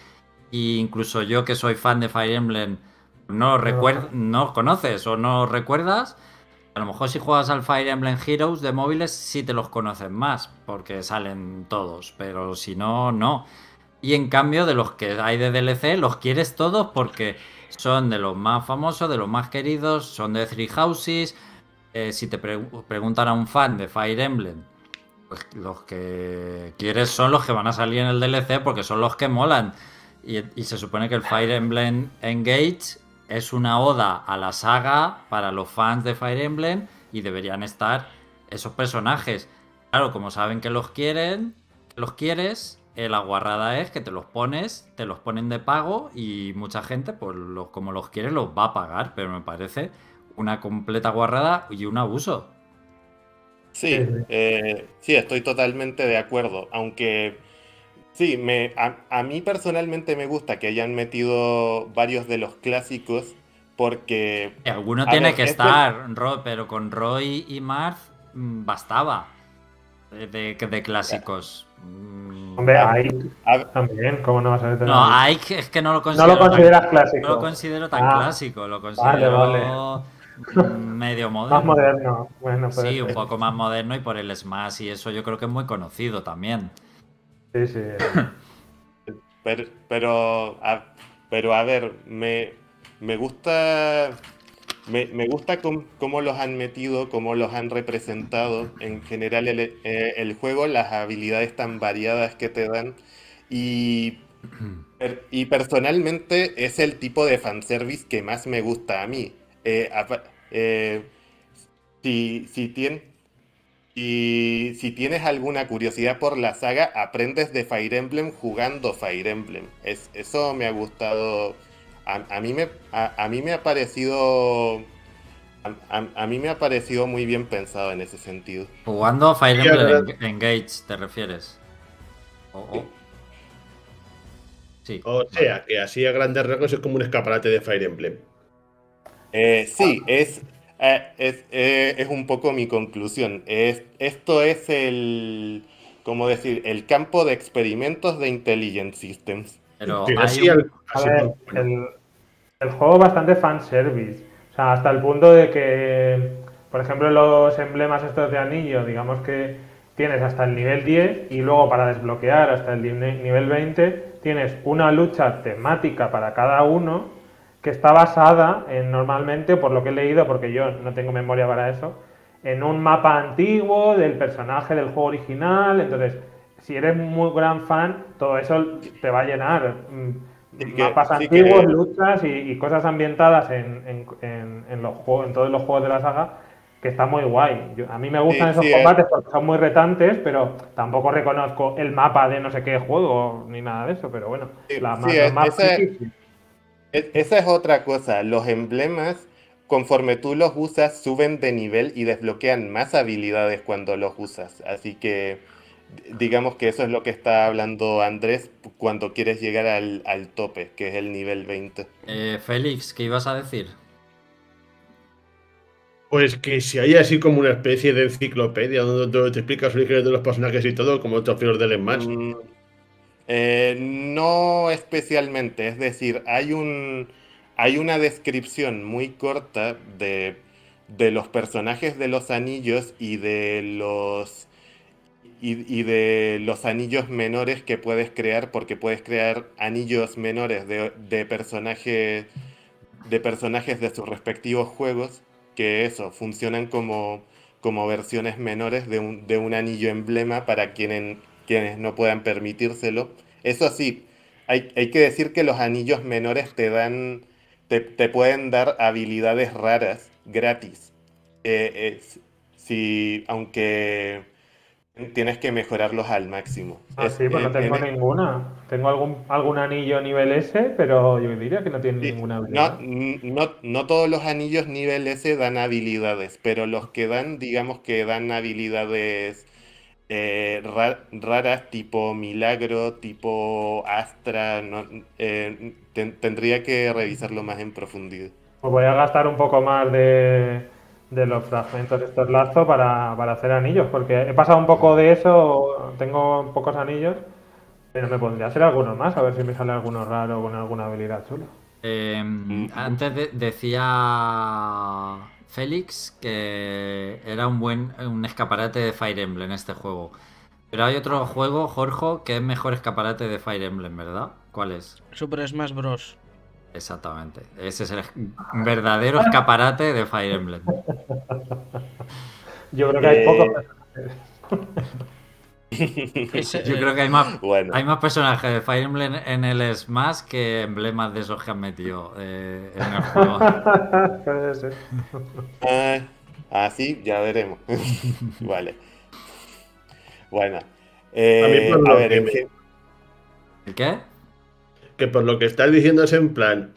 e incluso yo que soy fan de Fire Emblem no, recuer- no los conoces o no recuerdas. A lo mejor si juegas al Fire Emblem Heroes de móviles sí te los conoces más, porque salen todos, pero si no, no. Y en cambio de los que hay de DLC los quieres todos porque son de los más famosos, de los más queridos, son de Three Houses. Eh, si te pre- preguntan a un fan de Fire Emblem, pues los que quieres son los que van a salir en el DLC porque son los que molan. Y se supone que el Fire Emblem Engage es una oda a la saga para los fans de Fire Emblem y deberían estar esos personajes. Claro, como saben que los quieren, que los quieres, eh, la guarrada es que te los pones, te los ponen de pago y mucha gente, pues como los quiere, los va a pagar. Pero me parece una completa guarrada y un abuso. Sí. eh, sí, estoy totalmente de acuerdo. Aunque sí, me, a, a mí personalmente me gusta que hayan metido varios de los clásicos porque Y alguno tiene ver, que estar, Ro, pero con Roy y Marth mm, bastaba de, de- de clásicos. Mm, Hombre, a- también, ¿cómo no vas a tener? No, Ike es que no lo no considero. lo consideras tan, clásico. no lo considero tan Ah, clásico, lo considero mm, medio moderno. Más moderno. Bueno, Sí, un poco más moderno y por el Smash y eso yo creo que es muy conocido también. Sí, sí. Pero, pero, a, pero a ver, me, me gusta, me, me gusta com- cómo los han metido, cómo los han representado. En general el, eh, el juego, las habilidades tan variadas que te dan. Y, y personalmente es el tipo de fanservice que más me gusta a mí. Eh, eh, si, si, tien- y si tienes alguna curiosidad por la saga, aprendes de Fire Emblem jugando Fire Emblem. Es, eso me ha gustado. A, a mí, me, a, a mí me ha parecido. A, a- a mí me ha parecido muy bien pensado en ese sentido. Jugando Fire Emblem verdad. Engage, ¿te refieres? O- o- Sí. O sea, que así a grandes rasgos es como un escaparate de Fire Emblem. Eh, sí, es, eh, es, eh, es un poco mi conclusión. Es, esto es el. ¿Cómo decir? El campo de experimentos de Intelligent Systems. Pero hay un- A ver, como- el, el juego bastante fanservice. O sea, hasta el punto de que, por ejemplo, los emblemas estos de anillo, digamos que tienes hasta el nivel 10 y luego para desbloquear hasta el nivel 20 tienes una lucha temática para cada uno que está basada en normalmente, por lo que he leído, porque yo no tengo memoria para eso, en un mapa antiguo del personaje del juego original. Entonces, si eres muy gran fan, todo eso te va a llenar. Sí que- Mapas sí que- antiguos, luchas y, y cosas ambientadas en, en- en- en los juegos, en todos los juegos de la saga, que está muy guay. Yo- a mí me gustan Sí, esos sí, combates porque son muy retantes, pero tampoco reconozco el mapa de no sé qué juego ni nada de eso. Pero bueno, la sí, más, es- esa- Esa es otra cosa. Los emblemas, conforme tú los usas, suben de nivel y desbloquean más habilidades cuando los usas. Así que digamos que eso es lo que está hablando Andrés cuando quieres llegar al, al tope, que es el nivel 20. Eh, Félix, ¿qué ibas a decir? Pues que si hay así como una especie de enciclopedia donde donde te explicas los orígenes de los personajes y todo, como otros filos del Smash. Mm, eh, no especialmente, es decir, hay un hay una descripción muy corta de, de los personajes de los anillos y de los y, de los anillos menores que puedes crear, porque puedes crear anillos menores de, de personajes de personajes de sus respectivos juegos, que eso, funcionan como, como versiones menores de un, de un anillo emblema para quienes, quienes no puedan permitírselo. Eso sí, hay, hay que decir que los anillos menores te dan, te, te pueden dar habilidades raras gratis. Eh, es- si, aunque tienes que mejorarlos al máximo. Ah, Es- sí, pues no en- tengo en- ninguna. Tengo algún, algún anillo nivel S, pero yo diría que no tiene Sí, ninguna No, habilidad. n- no, no todos los anillos nivel S dan habilidades, pero los que dan, digamos que dan habilidades eh, ra- raras, tipo milagro, tipo astra, no- eh, ten- tendría que revisarlo más en profundidad. Pues voy a gastar un poco más de, de los fragmentos estos lazo para, para hacer anillos, porque he pasado un poco de eso, tengo pocos anillos, pero me pondría a hacer algunos más, a ver si me sale alguno raro con alguna habilidad chula. Eh, Ujú. antes de- decía Félix que era un buen un escaparate de Fire Emblem este juego. Pero hay otro juego, Jorge, que es mejor escaparate de Fire Emblem, ¿verdad? ¿Cuál es? Super Smash Bros. Exactamente. Ese es el verdadero escaparate de Fire Emblem. Yo creo que hay Eh. Ese, Yo creo que hay más, Bueno, hay más personajes de Fire Emblem en el Smash que emblemas de esos que han metido eh, en el juego. Puede ser. ah, ah, sí, ya veremos. Vale. Bueno, eh, A mí por a lo ver, que en ¿El qué? Que por lo que estás diciendo es en plan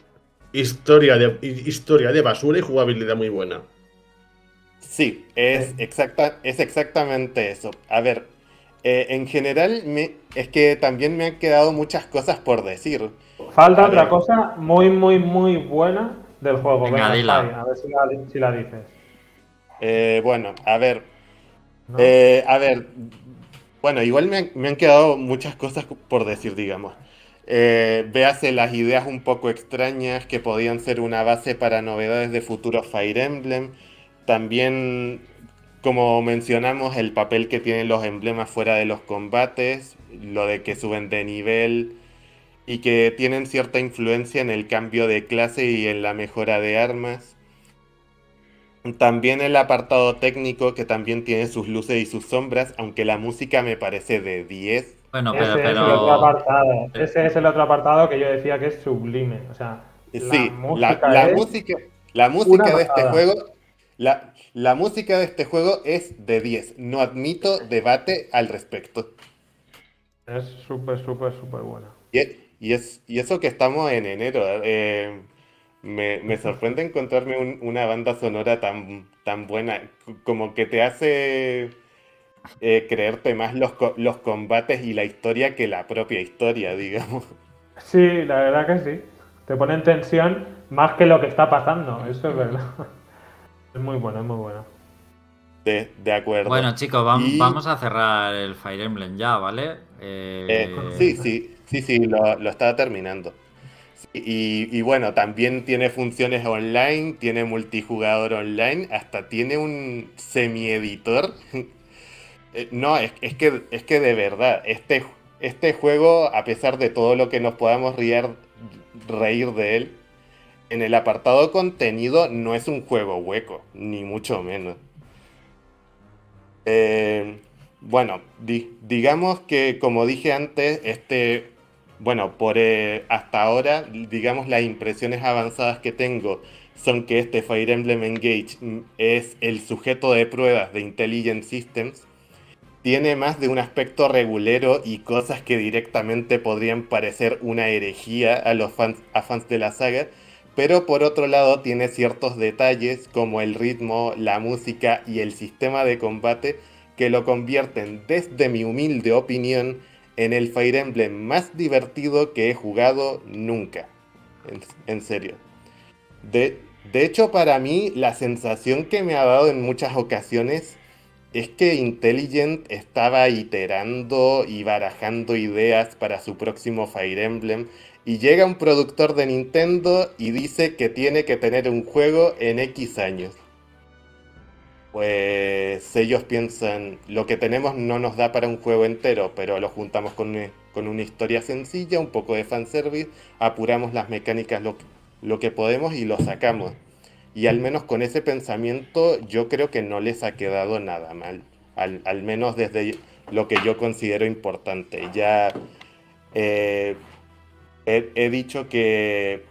historia de, hi- historia de basura y jugabilidad muy buena. Sí, es, exacta, es exactamente eso. A ver, eh, en general me, es que también me han quedado muchas cosas por decir. Falta otra cosa muy, muy, muy buena del juego. Venga, Venga, dila. A ver si la, si la dices. Eh, bueno, a ver, ¿no? Eh, a ver, bueno, igual me han, me han quedado muchas cosas por decir, digamos. Eh, véase las ideas un poco extrañas que podían ser una base para novedades de futuros Fire Emblem. También, como mencionamos, el papel que tienen los emblemas fuera de los combates, lo de que suben de nivel y que tienen cierta influencia en el cambio de clase y en la mejora de armas. También el apartado técnico que también tiene sus luces y sus sombras, aunque la música me parece de 10. Bueno, ese, pero, es el otro apartado. Ese es el otro apartado que yo decía que es sublime. O sea, Sí, la música la es música, la una música de este juego, la, la música de este juego es de 10. No admito debate al respecto. es súper, súper, súper buena. Y, y es, y eso que estamos en enero. eh, me, me sorprende encontrarme un- una banda sonora tan, tan buena, como que te hace eh, creerte más los, los combates y la historia que la propia historia, digamos. Sí, la verdad que sí. Te pone en tensión más que lo que está pasando. Eso es verdad. Es muy bueno, es muy bueno. De, de acuerdo. bueno, chicos, vam- Y- vamos a cerrar el Fire Emblem ya, ¿vale? Eh, Eh, sí, sí, sí, sí, lo, lo estaba terminando. Y, y bueno, también tiene funciones online, tiene multijugador online, hasta tiene un semi-editor. Eh, No, es, es que, es que de verdad, este, este juego, a pesar de todo lo que nos podamos riar- reír de él, en el apartado contenido no es un juego hueco, ni mucho menos. Eh, bueno, di- digamos que como dije antes, este, bueno, por eh, hasta ahora, digamos las impresiones avanzadas que tengo son que este Fire Emblem Engage mm, es el sujeto de pruebas de Intelligent Systems. Tiene más de un aspecto regulero y cosas que directamente podrían parecer una herejía a los a fans de la saga, pero por otro lado tiene ciertos detalles como el ritmo, la música y el sistema de combate que lo convierten, desde mi humilde opinión, en el Fire Emblem más divertido que he jugado nunca. En, serio. De, de hecho, para mí, la sensación que me ha dado en muchas ocasiones es que Intelligent estaba iterando y barajando ideas para su próximo Fire Emblem y llega un productor de Nintendo y dice que tiene que tener un juego en X años. Pues ellos piensan, lo que tenemos no nos da para un juego entero, pero lo juntamos con una, con una historia sencilla, un poco de fanservice, apuramos las mecánicas lo, lo que podemos y lo sacamos. Y al menos con ese pensamiento yo creo que no les ha quedado nada mal, al, al menos desde lo que yo considero importante. Ya eh, he, he dicho que,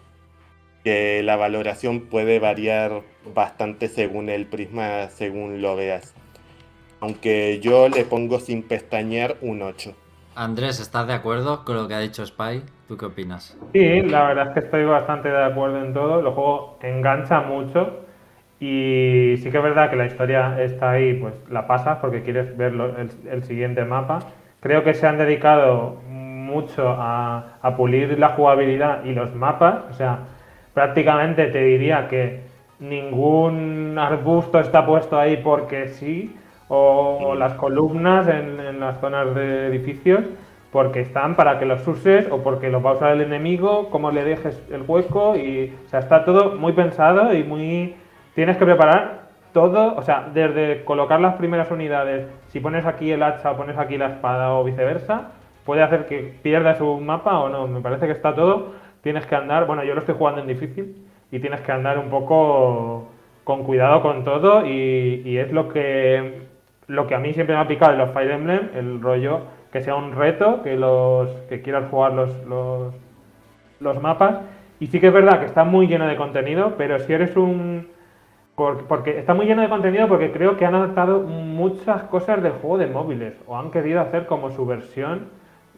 que la valoración puede variar bastante según el prisma, según lo veas. Aunque yo le pongo sin pestañear un 8. Andrés, ¿estás de acuerdo con lo que ha dicho Spy? ¿Tú qué opinas? Sí, la verdad es que estoy bastante de acuerdo en todo. El juego engancha mucho y sí que es verdad que la historia está ahí, pues la pasas porque quieres ver lo- el, el siguiente mapa. Creo que se han dedicado mucho a, pulir la jugabilidad y los mapas. O sea, prácticamente te diría que ningún arbusto está puesto ahí porque sí, o las columnas en, en las zonas de edificios porque están para que los uses o porque los va a usar el enemigo, cómo le dejes el hueco y, o sea, está todo muy pensado y muy... Tienes que preparar todo, o sea, desde colocar las primeras unidades, si pones aquí el hacha o pones aquí la espada o viceversa, puede hacer que pierdas un mapa o no. Me parece que está todo, tienes que andar, bueno, yo lo estoy jugando en difícil y tienes que andar un poco con cuidado con todo y, es lo que lo que a mí siempre me ha picado en los Fire Emblem, el rollo que sea un reto, que los que quieran jugar los, los, los mapas. Y sí que es verdad que está muy lleno de contenido, pero si eres un... por- Porque está muy lleno de contenido porque creo que han adaptado muchas cosas del juego de móviles o han querido hacer como su versión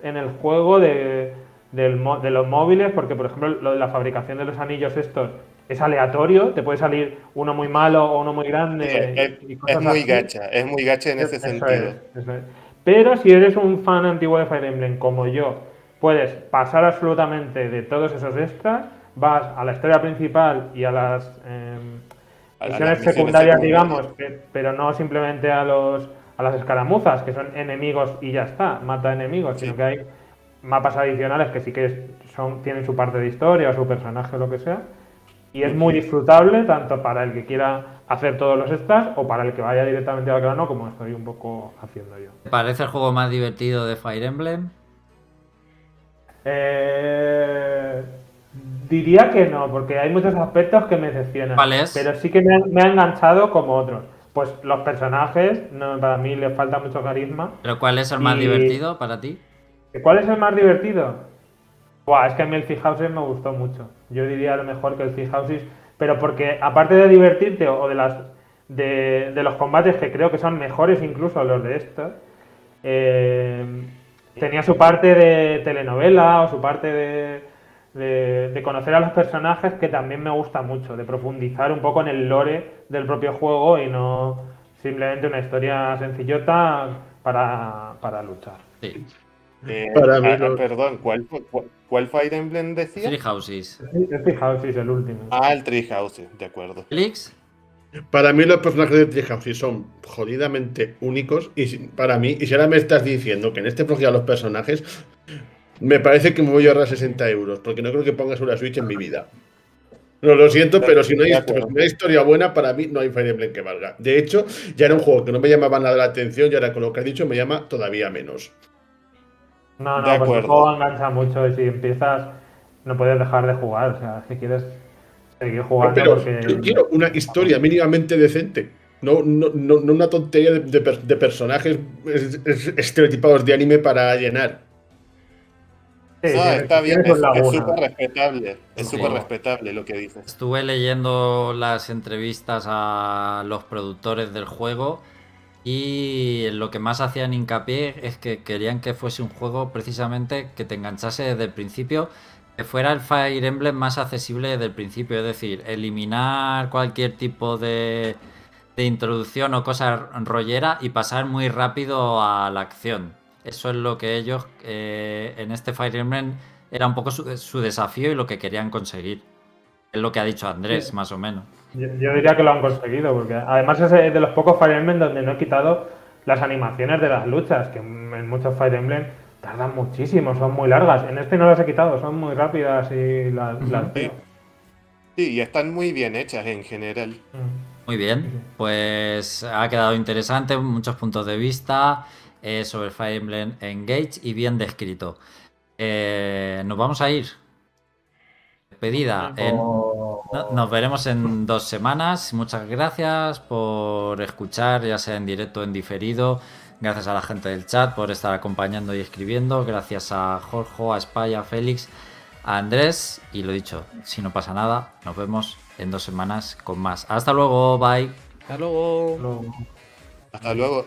en el juego de, del mo- de los móviles, porque por ejemplo lo de la fabricación de los anillos estos es aleatorio, te puede salir uno muy malo o uno muy grande. Es, y es cosas muy así. gacha, es muy gacha en ese Eso sentido. es, es. Pero si eres un fan antiguo de Fire Emblem como yo, puedes pasar absolutamente de todos esos extras, vas a la historia principal y a las misiones misiones secundarias, digamos, pero no simplemente a los a las escaramuzas, que son enemigos y ya está, mata enemigos, Sí. sino que hay mapas adicionales que sí que son, tienen su parte de historia o su personaje o lo que sea. Y es muy disfrutable tanto para el que quiera hacer todos los extras o para el que vaya directamente al grano, como estoy un poco haciendo yo. ¿Te parece el juego más divertido de Fire Emblem? Eh, diría que no, porque hay muchos aspectos que me decepcionan. ¿Cuál es? Pero sí que me ha enganchado como otros. Pues los personajes, no, para mí les falta mucho carisma. ¿Pero cuál es el más Y- divertido para ti? ¿Cuál es el más divertido? Buah, es que a mí el Sea Houses me gustó mucho. Yo diría a lo mejor que el Sea Houses, pero porque aparte de divertirte o de las de, de los combates que creo que son mejores incluso los de estos, eh, tenía su parte de telenovela o su parte de, de- de conocer a los personajes que también me gusta mucho, de profundizar un poco en el lore del propio juego y no simplemente una historia sencillota para, para luchar. Sí. Eh, Para mí ah, no. Perdón, ¿cuál, fue- cuál, cuál Fire Emblem decía? Three Houses. El Houses, el último. Ah, el Treehouse, de acuerdo. Felix, Para mí los personajes de Treehouse son jodidamente únicos y para mí, y si ahora me estás diciendo que en este próximo los personajes, me parece que me voy a ahorrar 60 euros, porque no creo que pongas una Switch en mi vida. No, lo siento, pero si no, hay, De acuerdo. si no hay historia buena, para mí no hay Fire Emblem que valga. De hecho, ya era un juego que no me llamaba nada la atención y ahora con lo que has dicho me llama todavía menos. No, no, De pues el juego engancha mucho y si empiezas no puedes dejar de jugar. O sea, si quieres seguir jugando pero porque... yo quiero una historia mínimamente decente. No, no, no, no una tontería de, de per- de personajes es- es- estereotipados de anime para llenar. Sí, No, tiene- está bien, es súper respetable. Es Sí. súper respetable lo que dices. estuve leyendo las entrevistas a los productores del juego y lo que más hacían hincapié es que querían que fuese un juego precisamente que te enganchase desde el principio, que fuera el Fire Emblem más accesible desde el principio, es decir, eliminar cualquier tipo de, de introducción o cosa rollera y pasar muy rápido a la acción. Eso es lo que ellos eh, en este Fire Emblem era un poco su, su desafío y lo que querían conseguir. Es lo que ha dicho Andrés, Sí. más o menos. Yo, yo diría que lo han conseguido, porque además es de los pocos Fire Emblem donde no he quitado las animaciones de las luchas, que en muchos Fire Emblem tardan muchísimo, son muy largas. En este no las he quitado, son muy rápidas y las, las. Sí, y están muy bien hechas en general. Mm. Muy bien, pues ha quedado interesante, muchos puntos de vista eh, sobre Fire Emblem Engage y bien descrito. Eh, nos vamos a ir. Despedida. En- no- nos veremos en dos semanas. Muchas gracias por escuchar, ya sea en directo o en diferido. Gracias a la gente del chat por estar acompañando y escribiendo. Gracias a Jorge, a Spy, a Félix, a Andrés. Y lo dicho, si no pasa nada, nos vemos en dos semanas con más. Hasta luego, bye. Hasta luego. Luego. Hasta luego.